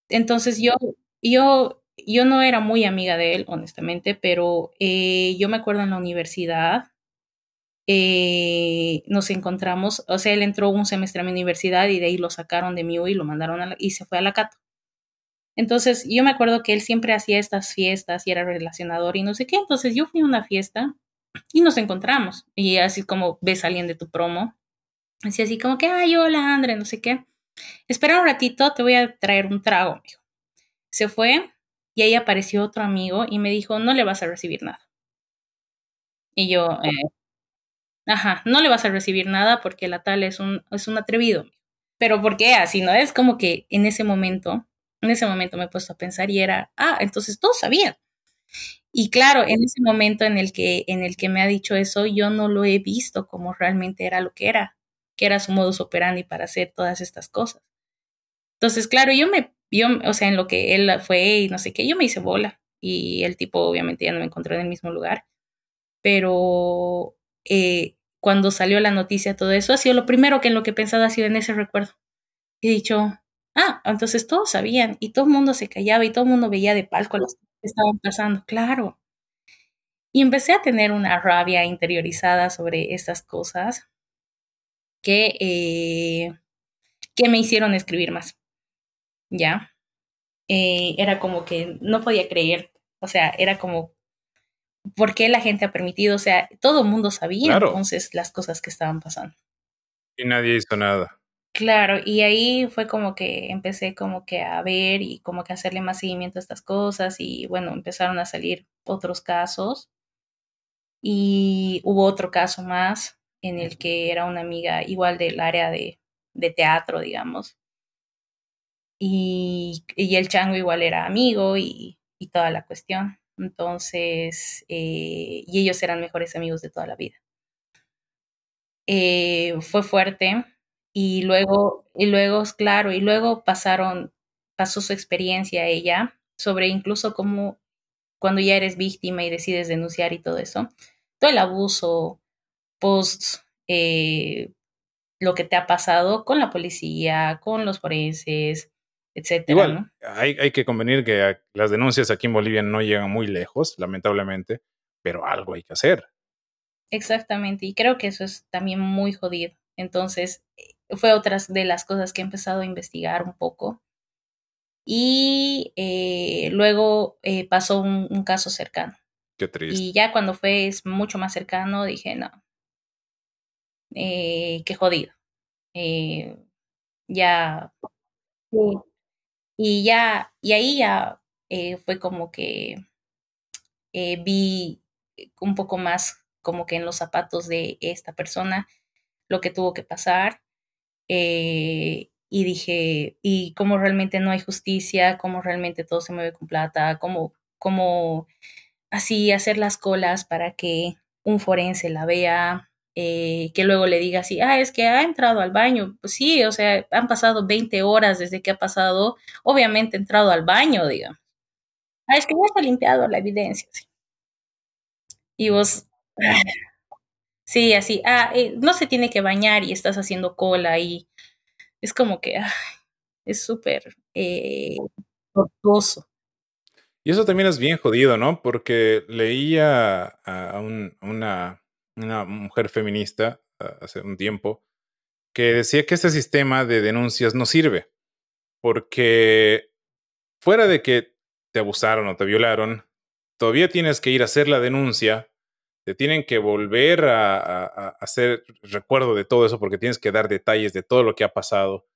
Entonces yo, yo yo no era muy amiga de él, honestamente, pero eh, yo me acuerdo en la universidad, eh, nos encontramos, o sea, él entró un semestre a mi universidad y de ahí lo sacaron de mi y lo mandaron a y se fue a la Cato. Entonces, yo me acuerdo que él siempre hacía estas fiestas y era relacionador y no sé qué. Entonces, yo fui a una fiesta y nos encontramos. Y así como ves a alguien de tu promo, así así como que, ay, hola, André, no sé qué. Espera un ratito, te voy a traer un trago, amigo. Se fue, y ahí apareció otro amigo y me dijo, no le vas a recibir nada. Y yo, eh, ajá, no le vas a recibir nada porque la tal es un, es un atrevido. Pero ¿por qué así? ¿No? Es como que en ese momento, en ese momento me he puesto a pensar y era, ah, entonces todos sabían. Y claro, en ese momento en el que, en el que me ha dicho eso, yo no lo he visto como realmente era lo que era, que era su modus operandi para hacer todas estas cosas. Entonces, claro, yo me yo, o sea, en lo que él fue y no sé qué, yo me hice bola y el tipo obviamente ya no me encontró en el mismo lugar, pero eh, cuando salió la noticia, todo eso, ha sido lo primero que en lo que he pensado ha sido en ese recuerdo. He dicho, ah, entonces todos sabían y todo el mundo se callaba y todo el mundo veía de palco las cosas que estaban pasando, claro. Y empecé a tener una rabia interiorizada sobre estas cosas que, eh, que me hicieron escribir más. ¿Ya? Eh, era como que no podía creer, o sea, era como, ¿por qué la gente ha permitido? O sea, todo el mundo sabía entonces las cosas que estaban pasando. Y nadie hizo nada. Claro, y ahí fue como que empecé como que a ver y como que hacerle más seguimiento a estas cosas y bueno, empezaron a salir otros casos y hubo otro caso más en el que era una amiga igual del área de, de teatro, digamos. Y, y, el chango igual era amigo y, y toda la cuestión. Entonces, eh, y ellos eran mejores amigos de toda la vida. Eh, fue fuerte y luego, y luego, claro, y luego pasaron, pasó su experiencia ella sobre incluso cómo cuando ya eres víctima y decides denunciar y todo eso, todo el abuso post eh, lo que te ha pasado con la policía, con los forenses, etcétera. Igual, hay, hay, que convenir que las denuncias aquí en Bolivia no llegan muy lejos, lamentablemente, pero algo hay que hacer. Exactamente, y creo que eso es también muy jodido. Entonces, fue otra de las cosas que he empezado a investigar un poco. Y eh, luego eh, pasó un, caso cercano. Qué triste. Y ya cuando fue mucho más cercano, dije, no, eh, qué jodido. ya. Y ya, y ahí ya fue como que vi un poco más como que en los zapatos de esta persona lo que tuvo que pasar eh, y dije, y cómo realmente no hay justicia, cómo realmente todo se mueve con plata, cómo, cómo así hacer las colas para que un forense la vea, eh, que luego le diga así, ah, es que ha entrado al baño. Pues sí, o sea, han pasado 20 horas desde que ha pasado, obviamente entrado al baño, digamos. Ah, es que ya está limpiado la evidencia. Y vos, Sí, así, ah, eh, no se tiene que bañar y estás haciendo cola y es como que es súper eh, tortuoso. Y eso también es bien jodido, ¿no? Porque leía a una, una mujer feminista hace un tiempo que decía que este sistema de denuncias no sirve porque fuera de que te abusaron o te violaron, todavía tienes que ir a hacer la denuncia te tienen que volver a, hacer recuerdo de todo eso porque tienes que dar detalles de todo lo que ha pasado.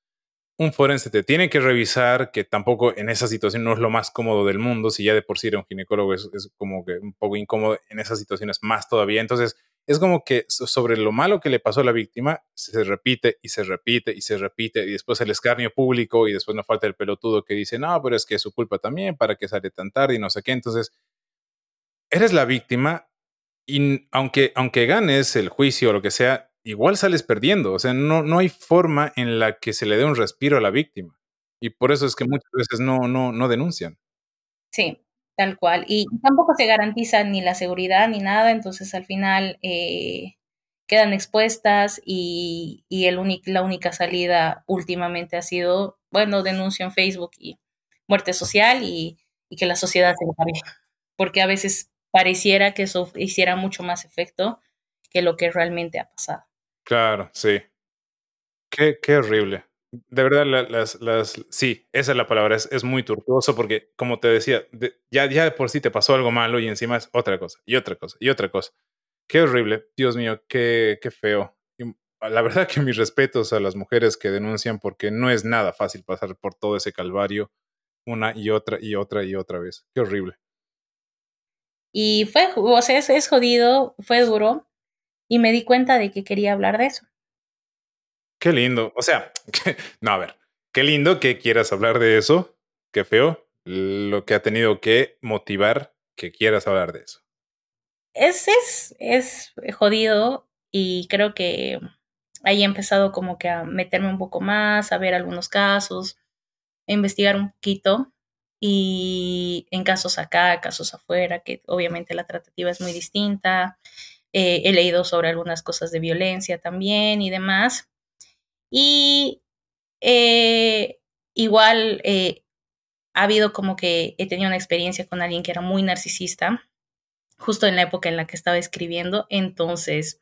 Un forense te tiene que revisar, que tampoco en esa situación no es lo más cómodo del mundo, si ya de por sí era un ginecólogo es, como que un poco incómodo, en esas situaciones más todavía. Entonces, es como que sobre lo malo que le pasó a la víctima se repite y se repite y se repite y después el escarnio público y después no falta el pelotudo que dice, no, pero es que es su culpa también, para que sale tan tarde y no sé qué. Entonces, eres la víctima, y aunque, aunque ganes el juicio o lo que sea, igual sales perdiendo. O sea, no, no hay forma en la que se le dé un respiro a la víctima. Y por eso es que muchas veces no, no, no denuncian. Sí, tal cual. Y tampoco se garantiza ni la seguridad ni nada, entonces al final eh, quedan expuestas y, y el la única salida últimamente ha sido, bueno, denuncio en Facebook y muerte social y, y que la sociedad se lo pague. Porque a veces pareciera que eso hiciera mucho más efecto que lo que realmente ha pasado. Claro, sí. Qué, qué horrible. De verdad, las, las, sí, esa es la palabra, es, es muy tortuoso porque, como te decía, ya, ya de por sí te pasó algo malo y encima es otra cosa, y otra cosa, y otra cosa. Qué horrible, Dios mío, qué, qué feo. la verdad que mis respetos a las mujeres que denuncian porque no es nada fácil pasar por todo ese calvario una y otra y otra y otra vez. Qué horrible. Y fue, o sea, es, jodido, fue duro, y me di cuenta de que quería hablar de eso. Qué lindo. O sea, no, a ver, qué lindo que quieras hablar de eso. Qué feo lo que ha tenido que motivar que quieras hablar de eso. Es, es, es jodido y creo que ahí he empezado como que a meterme un poco más, a ver algunos casos investigar un poquito y en casos acá, casos afuera, que obviamente la tratativa es muy distinta. Eh, he leído sobre algunas cosas de violencia también y demás. Y eh, igual eh, ha habido como que he tenido una experiencia con alguien que era muy narcisista, justo en la época en la que estaba escribiendo, entonces,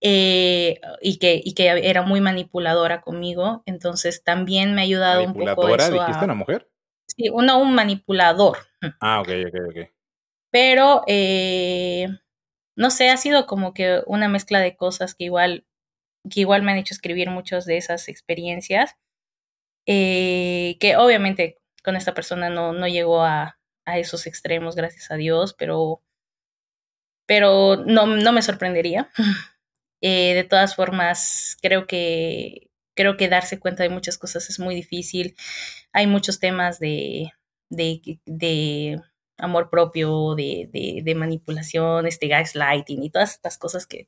y, que, y que era muy manipuladora conmigo, entonces también me ha ayudado un poco eso. ¿Dijiste una mujer? Sí, uno, un manipulador. Ah, ok, ok, ok. Pero, eh, no sé, ha sido como que una mezcla de cosas que igual, que igual me han hecho escribir muchas de esas experiencias, eh, que obviamente con esta persona no, no llegó a, a esos extremos, gracias a Dios, pero, pero no, no me sorprendería. Eh, de todas formas, creo que creo que darse cuenta de muchas cosas es muy difícil. Hay muchos temas de, de, de amor propio, de, de, de manipulación, este gaslighting y todas estas cosas que...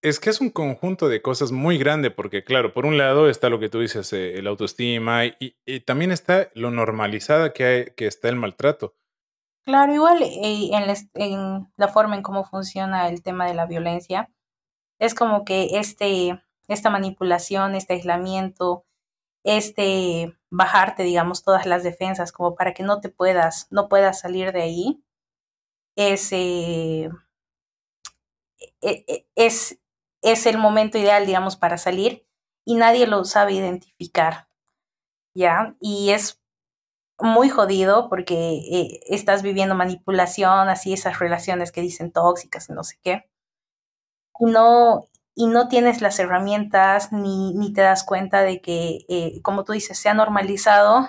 Es que es un conjunto de cosas muy grande porque, claro, por un lado está lo que tú dices, eh, el autoestima y, también está lo normalizada que, hay, que está el maltrato. Claro, igual eh, en, la, forma en cómo funciona el tema de la violencia, es como que este esta manipulación, este aislamiento, este bajarte, digamos, todas las defensas como para que no te puedas, no puedas salir de ahí, es, eh, e, e, es, es el momento ideal, digamos, para salir y nadie lo sabe identificar, ¿ya? Y es muy jodido porque eh, estás viviendo manipulación, así esas relaciones que dicen tóxicas y no sé qué. Y no, y no tienes las herramientas ni, ni te das cuenta de que, eh, como tú dices, se ha normalizado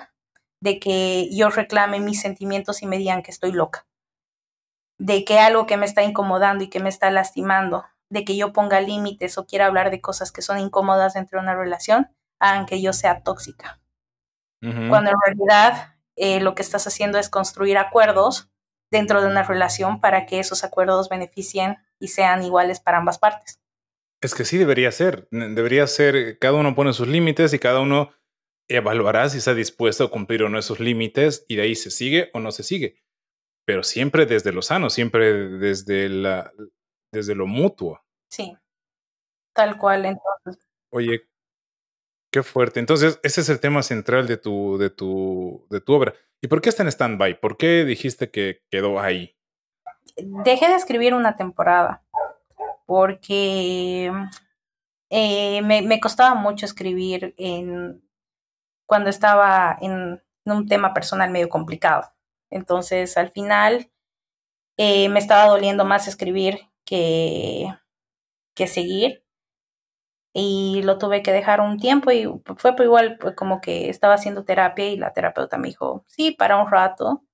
de que yo reclame mis sentimientos y me digan que estoy loca, de que algo que me está incomodando y que me está lastimando, de que yo ponga límites o quiera hablar de cosas que son incómodas dentro de una relación, hagan que yo sea tóxica. Cuando en realidad eh, lo que estás haciendo es construir acuerdos dentro de una relación para que esos acuerdos beneficien y sean iguales para ambas partes. Es que sí debería ser. Debería ser, cada uno pone sus límites y cada uno evaluará si está dispuesto a cumplir o no esos límites y de ahí se sigue o no se sigue. Pero siempre desde lo sano, siempre desde, la, desde lo mutuo. Sí, tal cual entonces. Oye, qué fuerte. Entonces, ese es el tema central de tu, de tu, de tu obra. ¿Y por qué está en stand-by? ¿Por qué dijiste que quedó ahí? Dejé de escribir una temporada porque eh, me, me, costaba mucho escribir en, cuando estaba en, en, un tema personal medio complicado. Entonces, al final, eh, me estaba doliendo más escribir que, que seguir. Y lo tuve que dejar un tiempo y fue igual pues, como que estaba haciendo terapia y la terapeuta me dijo, sí, para un rato,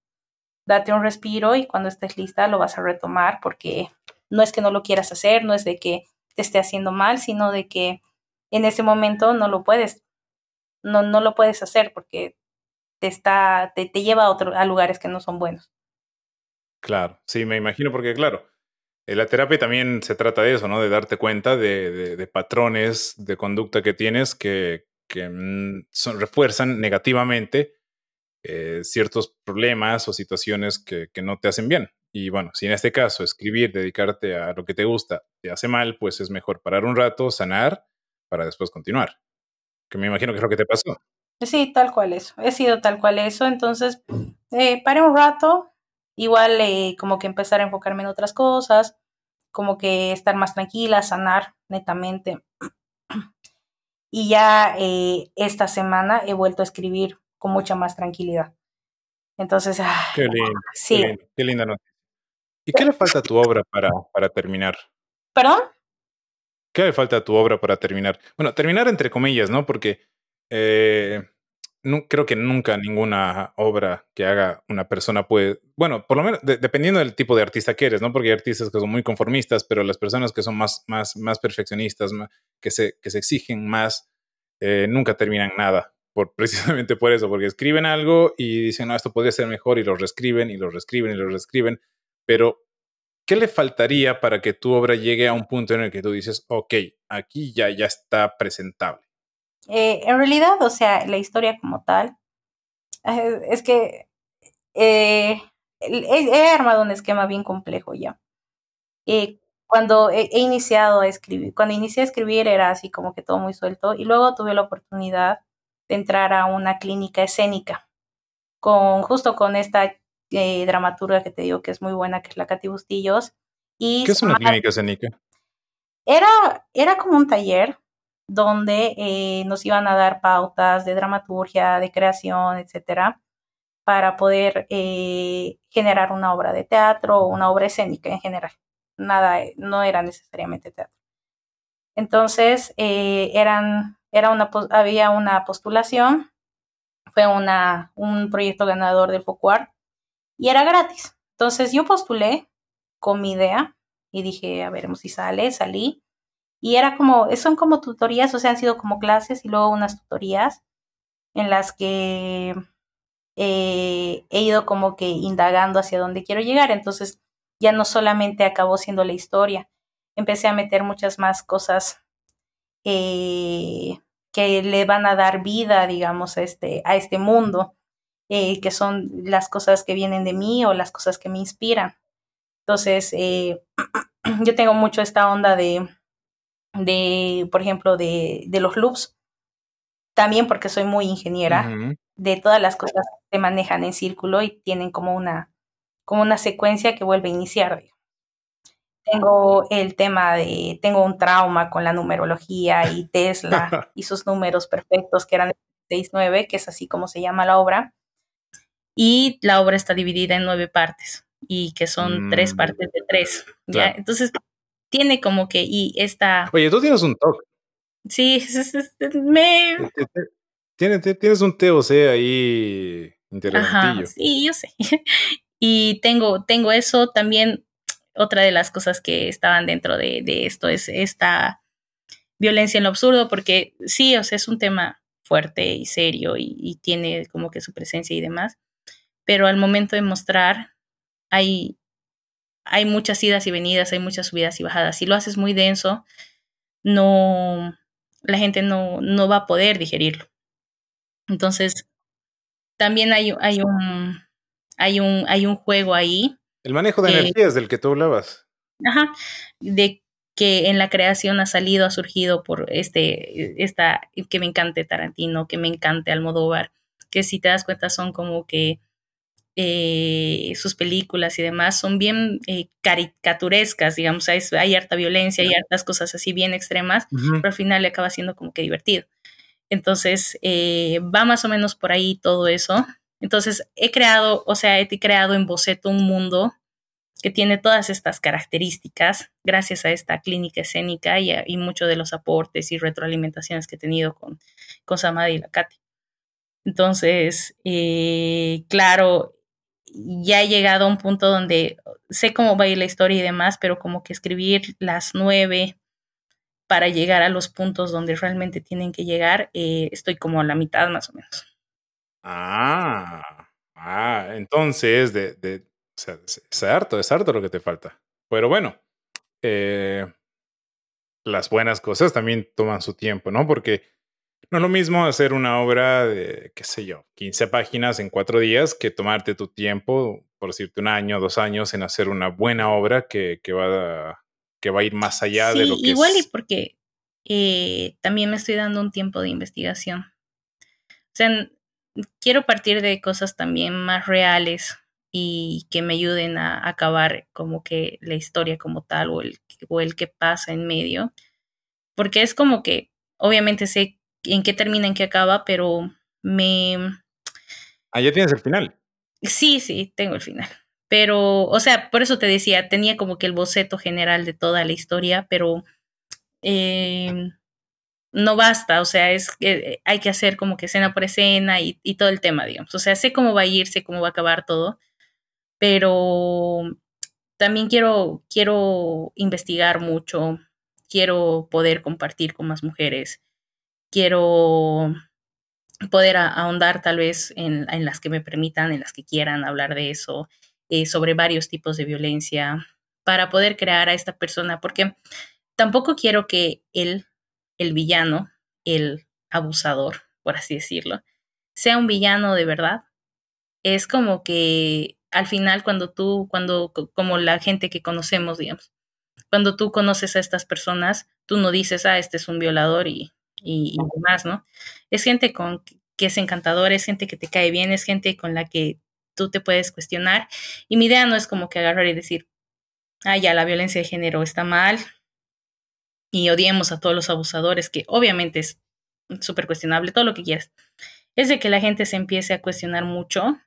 date un respiro y cuando estés lista lo vas a retomar porque no es que no lo quieras hacer, no es de que te esté haciendo mal, sino de que en ese momento no lo puedes, no, no lo puedes hacer porque te está, te, te lleva a, otro, a lugares que no son buenos. Claro, sí, me imagino porque claro, la terapia también se trata de eso, ¿no? De darte cuenta de, patrones de conducta que tienes que, mm, refuerzan negativamente eh, ciertos problemas o situaciones que, no te hacen bien. Y bueno, si en este caso escribir, dedicarte a lo que te gusta, te hace mal, pues es mejor parar un rato, sanar, para después continuar. Que me imagino que es lo que te pasó. Sí, tal cual eso. He sido tal cual eso. Entonces, eh, un rato, igual eh, como que empezar a enfocarme en otras cosas, como que estar más tranquila, sanar netamente. Y ya eh, esta semana he vuelto a escribir con mucha más tranquilidad. Entonces, ah, qué lindo, sí. Qué, lindo, qué linda noticia. ¿Y qué le falta a tu obra para, para terminar? ¿Perdón? ¿Qué le falta a tu obra para terminar? Bueno, terminar entre comillas, ¿no? Porque eh, no, creo que nunca ninguna obra que haga una persona puede, bueno, por lo menos de, dependiendo del tipo de artista que eres, ¿no? Porque hay artistas que son muy conformistas, pero las personas que son más, más, más perfeccionistas, que, se, que se exigen más, eh, nunca terminan nada. Por, precisamente por eso, porque escriben algo y dicen, no, esto podría ser mejor y lo reescriben y lo reescriben y lo reescriben pero, ¿qué le faltaría para que tu obra llegue a un punto en el que tú dices, ok, aquí ya, ya está presentable? Eh, en realidad, o sea, la historia como tal, eh, es que eh, he, he, armado un esquema bien complejo ya. Cuando he, he, iniciado a escribir, cuando inicié a escribir era así como que todo muy suelto y luego tuve la oportunidad de entrar a una clínica escénica con justo con esta eh, dramaturga que te digo que es muy buena, que es la Katy Bustillos. Y ¿Qué es una clínica escénica? Era, era como un taller donde eh, nos iban a dar pautas de dramaturgia, de creación, etcétera, para poder eh, generar una obra de teatro o una obra escénica en general. Nada, no era necesariamente teatro. Entonces, eh, eran, era una, había una postulación, fue una, un proyecto ganador del FOCUAR y era gratis. Entonces, yo postulé con mi idea y dije, a veremos si sale, salí y era como, son como tutorías, o sea, han sido como clases y luego unas tutorías en las que eh, he ido como que indagando hacia dónde quiero llegar. Entonces, ya no solamente acabó siendo la historia, empecé a meter muchas más cosas eh, que le van a dar vida, digamos, a este, a este mundo, eh, que son las cosas que vienen de mí o las cosas que me inspiran. Entonces, yo tengo mucho esta onda de, de, por ejemplo, de, de los loops, también porque soy muy ingeniera, uh -huh. de todas las cosas que se manejan en círculo y tienen como una, como una secuencia que vuelve a iniciar. Tengo el tema de, tengo un trauma con la numerología y Tesla y sus números perfectos que eran 6-9, que es así como se llama la obra. Y la obra está dividida en nueve partes y que son mm. tres partes de tres. ¿ya? Claro. Entonces, tiene como que, y esta... Oye, tú tienes un TOC. Sí, me... Tienes, tienes un TOC ahí interesantillo. Ajá, sí, yo sé. Y tengo, tengo eso también. Otra de las cosas que estaban dentro de, de esto es esta violencia en lo absurdo, porque sí, o sea, es un tema fuerte y serio y, y tiene como que su presencia y demás, pero al momento de mostrar hay, hay muchas idas y venidas, hay muchas subidas y bajadas. Si lo haces muy denso, no, la gente no, no va a poder digerirlo. Entonces, también hay, hay un hay un, hay un juego ahí. El manejo de que, energías del que tú hablabas. Ajá, de que en la creación ha salido, ha surgido por este, esta, que me encante Tarantino, que me encante Almodóvar, que si te das cuenta son como que eh, sus películas y demás son bien eh, caricaturescas, digamos, hay, hay, harta violencia, hay hartas cosas así bien extremas, uh -huh. pero al final le acaba siendo como que divertido. Entonces, eh, va más o menos por ahí todo eso. Entonces, he creado, o sea, he creado en boceto un mundo que tiene todas estas características gracias a esta clínica escénica y, y muchos de los aportes y retroalimentaciones que he tenido con, con Samadi y la Katy. Entonces, eh, claro, ya he llegado a un punto donde sé cómo va a ir la historia y demás, pero como que escribir las nueve para llegar a los puntos donde realmente tienen que llegar, eh, estoy como a la mitad más o menos. Ah, ah, entonces, de, de, o sea, es harto, es harto lo que te falta. Pero bueno, eh, las buenas cosas también toman su tiempo, ¿no? Porque no es lo mismo hacer una obra de, qué sé yo, 15 páginas en cuatro días que tomarte tu tiempo, por decirte un año, dos años, en hacer una buena obra que, que, va, a, que va a ir más allá sí, de lo que igual es. y porque eh, también me estoy dando un tiempo de investigación. O sea, quiero partir de cosas también más reales y que me ayuden a acabar como que la historia como tal o el, o el que pasa en medio. Porque es como que, obviamente sé en qué termina, en qué acaba, pero me... Ah, ya tienes el final. Sí, sí, tengo el final. Pero, o sea, por eso te decía, tenía como que el boceto general de toda la historia, pero eh, no basta, o sea, es que hay que hacer como que escena por escena y, y, todo el tema, digamos. O sea, sé cómo va a ir, sé cómo va a acabar todo, pero también quiero, quiero investigar mucho, quiero poder compartir con más mujeres, quiero poder ahondar tal vez en, en las que me permitan, en las que quieran hablar de eso, eh, sobre varios tipos de violencia, para poder crear a esta persona, porque tampoco quiero que él el villano, el abusador, por así decirlo, sea un villano de verdad. Es como que al final cuando tú, cuando, como la gente que conocemos, digamos, cuando tú conoces a estas personas, tú no dices, ah, este es un violador y, y, demás, ¿no? Es gente con que es encantadora, es gente que te cae bien, es gente con la que tú te puedes cuestionar. Y mi idea no es como que agarrar y decir, ah, ya, la violencia de género está mal y odiemos a todos los abusadores, que obviamente es súper cuestionable, todo lo que quieras. Es de que la gente se empiece a cuestionar mucho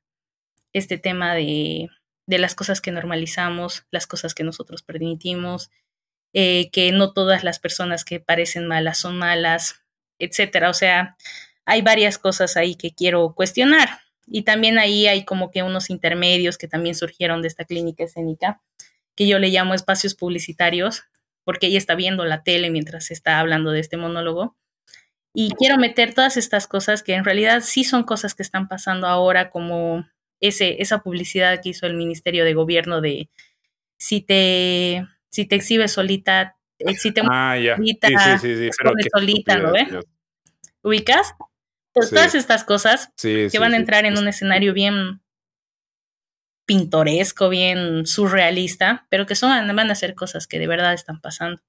este tema de, de las cosas que normalizamos, las cosas que nosotros permitimos, eh, que no todas las personas que parecen malas son malas, etcétera. O sea, hay varias cosas ahí que quiero cuestionar. Y también ahí hay como que unos intermedios que también surgieron de esta clínica escénica, que yo le llamo espacios publicitarios, porque ella está viendo la tele mientras está hablando de este monólogo. Y quiero meter todas estas cosas que en realidad sí son cosas que están pasando ahora, como ese, esa publicidad que hizo el Ministerio de Gobierno de si te, si te exhibes solita, eh, si te ah, ya. solita, sí, sí, solita, ¿no ves? ¿Ubicas? Pues todas estas cosas que van a entrar en un escenario bien pintoresco, bien surrealista, pero que son, van a ser cosas que de verdad están pasando.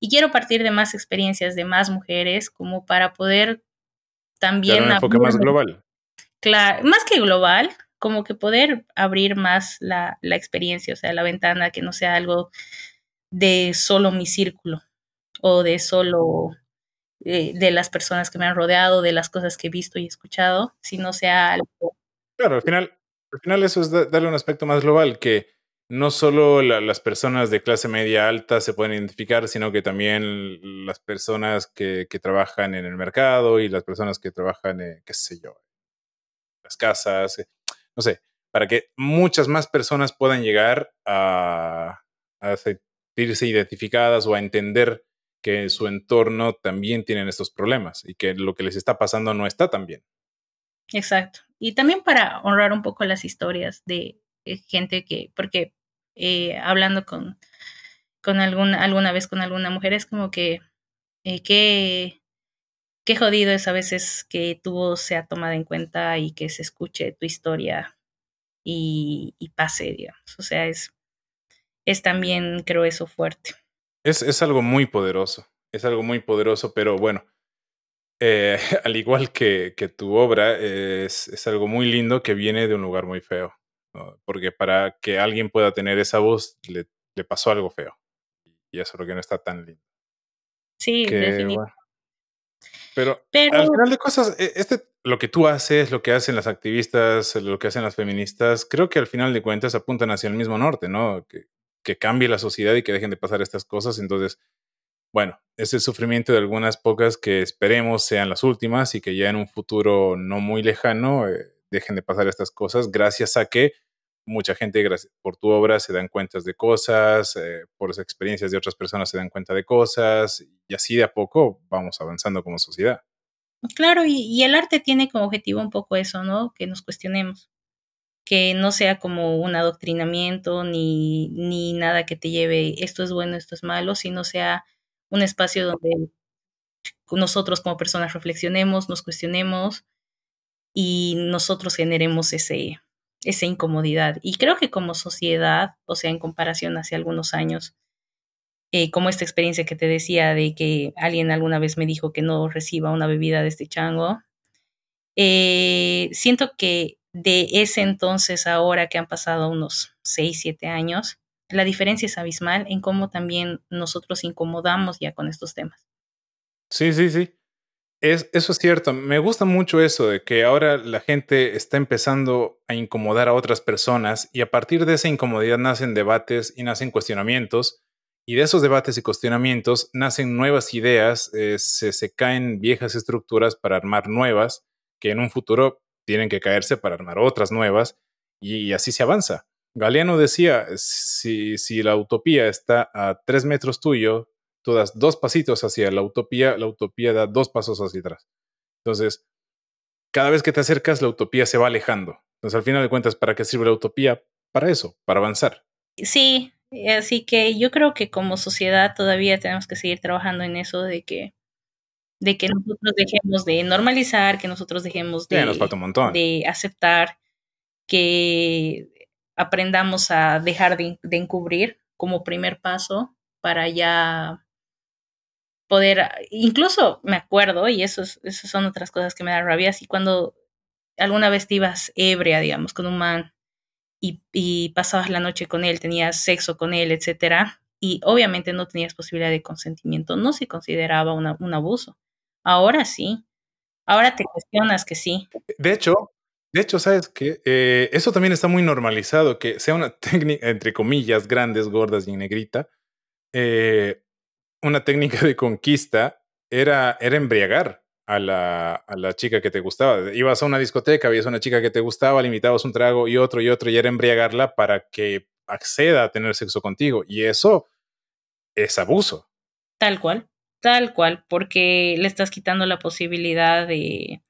Y quiero partir de más experiencias de más mujeres como para poder también... un enfoque más global. Claro, más que global, como que poder abrir más la, la experiencia, o sea, la ventana, que no sea algo de solo mi círculo o de solo eh, de las personas que me han rodeado, de las cosas que he visto y escuchado, sino sea algo. Claro, al final, al final eso es darle un aspecto más global, que no solo las personas de clase media alta se pueden identificar, sino que también las personas que, que trabajan en el mercado y las personas que trabajan, en, qué sé yo, las casas, eh, no sé, para que muchas más personas puedan llegar a, a identificadas o a entender que su entorno también tienen estos problemas y que lo que les está pasando no está tan bien. Exacto. Y también para honrar un poco las historias de gente que, porque eh, hablando con, con alguna, alguna vez con alguna mujer es como que eh, qué jodido es a veces que tu voz sea tomada en cuenta y que se escuche tu historia y, y pase, digamos. O sea, es, es también, creo, eso fuerte. Es, es algo muy poderoso, es algo muy poderoso, pero bueno, eh, al igual que, que tu obra, es, es, algo muy lindo que viene de un lugar muy feo, porque para que alguien pueda tener esa voz le, le, pasó algo feo, y eso es lo que no está tan lindo. Sí, definitivamente. pero, pero, al final de cosas, e, este, lo que tú haces, lo que hacen las activistas, lo que hacen las feministas, creo que al final de cuentas apuntan hacia el mismo norte, ¿no? Que, que cambie la sociedad y que dejen de pasar estas cosas. Entonces, bueno, es el sufrimiento de algunas pocas que esperemos sean las últimas y que ya en un futuro no muy lejano eh, dejen de pasar estas cosas gracias a que mucha gente por tu obra se dan cuenta de cosas, eh, por las experiencias de otras personas se dan cuenta de cosas y así de a poco vamos avanzando como sociedad. Claro, y el arte tiene como objetivo un poco eso, ¿no? Que nos cuestionemos que no sea como un adoctrinamiento ni, ni nada que te lleve esto es bueno, esto es malo, sino sea un espacio donde nosotros como personas reflexionemos, nos cuestionemos y nosotros generemos ese, esa incomodidad. Y creo que como sociedad, o sea, en comparación hace algunos años, eh, como esta experiencia que te decía de que alguien alguna vez me dijo que no reciba una bebida de este chango, eh, siento que de ese entonces ahora que han pasado unos 6, 7 años, la diferencia es abismal en cómo también nosotros incomodamos ya con estos temas. Sí, sí, sí. Es, eso es cierto. Me gusta mucho eso de que ahora la gente está empezando a incomodar a otras personas y a partir de esa incomodidad nacen debates y nacen cuestionamientos y de esos debates y cuestionamientos nacen nuevas ideas, eh, se, se caen viejas estructuras para armar nuevas que en un futuro tienen que caerse para armar otras nuevas y, así se avanza. Galeano decía, si, si la utopía está a tres metros tuyo, tú das dos pasitos hacia la utopía, la utopía da dos pasos hacia atrás. Entonces, cada vez que te acercas, la utopía se va alejando. Entonces, al final de cuentas, ¿para qué sirve la utopía? Para eso, para avanzar. Sí, así que yo creo que como sociedad todavía tenemos que seguir trabajando en eso de que de que nosotros dejemos de normalizar, que nosotros dejemos de, aceptar, que aprendamos a dejar de, de encubrir como primer paso para ya poder, incluso me acuerdo, y eso es- esas son otras cosas que me dan rabia, así cuando alguna vez te ibas ebria, digamos, con un man y, y pasabas la noche con él, tenías sexo con él, etcétera, y obviamente no tenías posibilidad de consentimiento, no se consideraba una- un abuso. Ahora sí. Ahora te cuestionas que sí. De hecho, de hecho, ¿sabes qué? Eh, eso también está muy normalizado, que sea una técnica, entre comillas, grandes, gordas y en negrita, eh, una técnica de conquista era, era embriagar a la, a la chica que te gustaba. Ibas a una discoteca, veías a una chica que te gustaba, le invitabas un trago y otro y otro, y era embriagarla para que acceda a tener sexo contigo. Y eso es abuso. Tal cual, tal cual, porque le estás quitando la posibilidad de,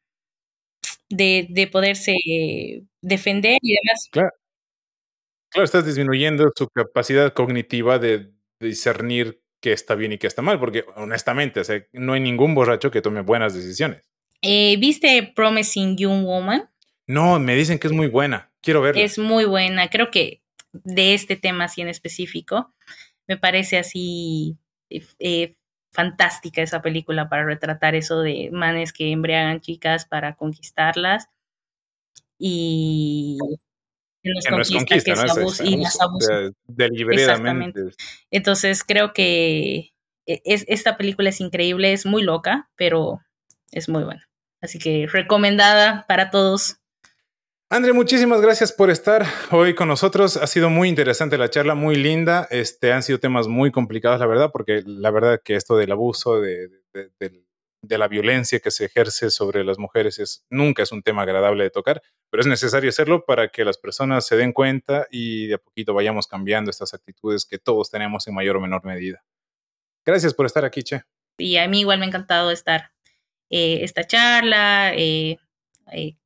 de, de poderse defender y demás. Claro. Claro, estás disminuyendo su capacidad cognitiva de discernir qué está bien y qué está mal, porque honestamente, o sea, no hay ningún borracho que tome buenas decisiones. Eh, ¿Viste Promising Young Woman? No, me dicen que es muy buena. Quiero verla. Es muy buena. Creo que de este tema así en específico, me parece así eh, fantástica esa película para retratar eso de manes que embriagan chicas para conquistarlas y que no es que no es conquista, conquista, que ¿no? es Es, abuso es y las de- deliberadamente. Entonces creo que e- es, esta película es increíble, es muy loca, pero es muy buena. Así que recomendada para todos. André, muchísimas gracias por estar hoy con nosotros. Ha sido muy interesante la charla, muy linda. Este, han sido temas muy complicados, la verdad, porque la verdad que esto del abuso, de, la violencia que se ejerce sobre las mujeres es, nunca es un tema agradable de tocar, pero es necesario hacerlo para que las personas se den cuenta y de a poquito vayamos cambiando estas actitudes que todos tenemos en mayor o menor medida. Gracias por estar aquí, Che. Y a mí igual me ha encantado estar eh, esta charla, eh, eh,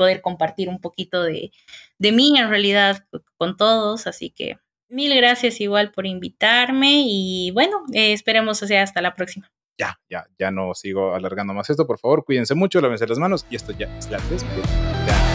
poder compartir un poquito de, de mí en realidad con todos. Así que mil gracias igual por invitarme y bueno, eh, esperemos o sea hasta la próxima. Ya, ya, ya no sigo alargando más esto. Por favor, cuídense mucho, lávense las manos y esto ya es la despedida.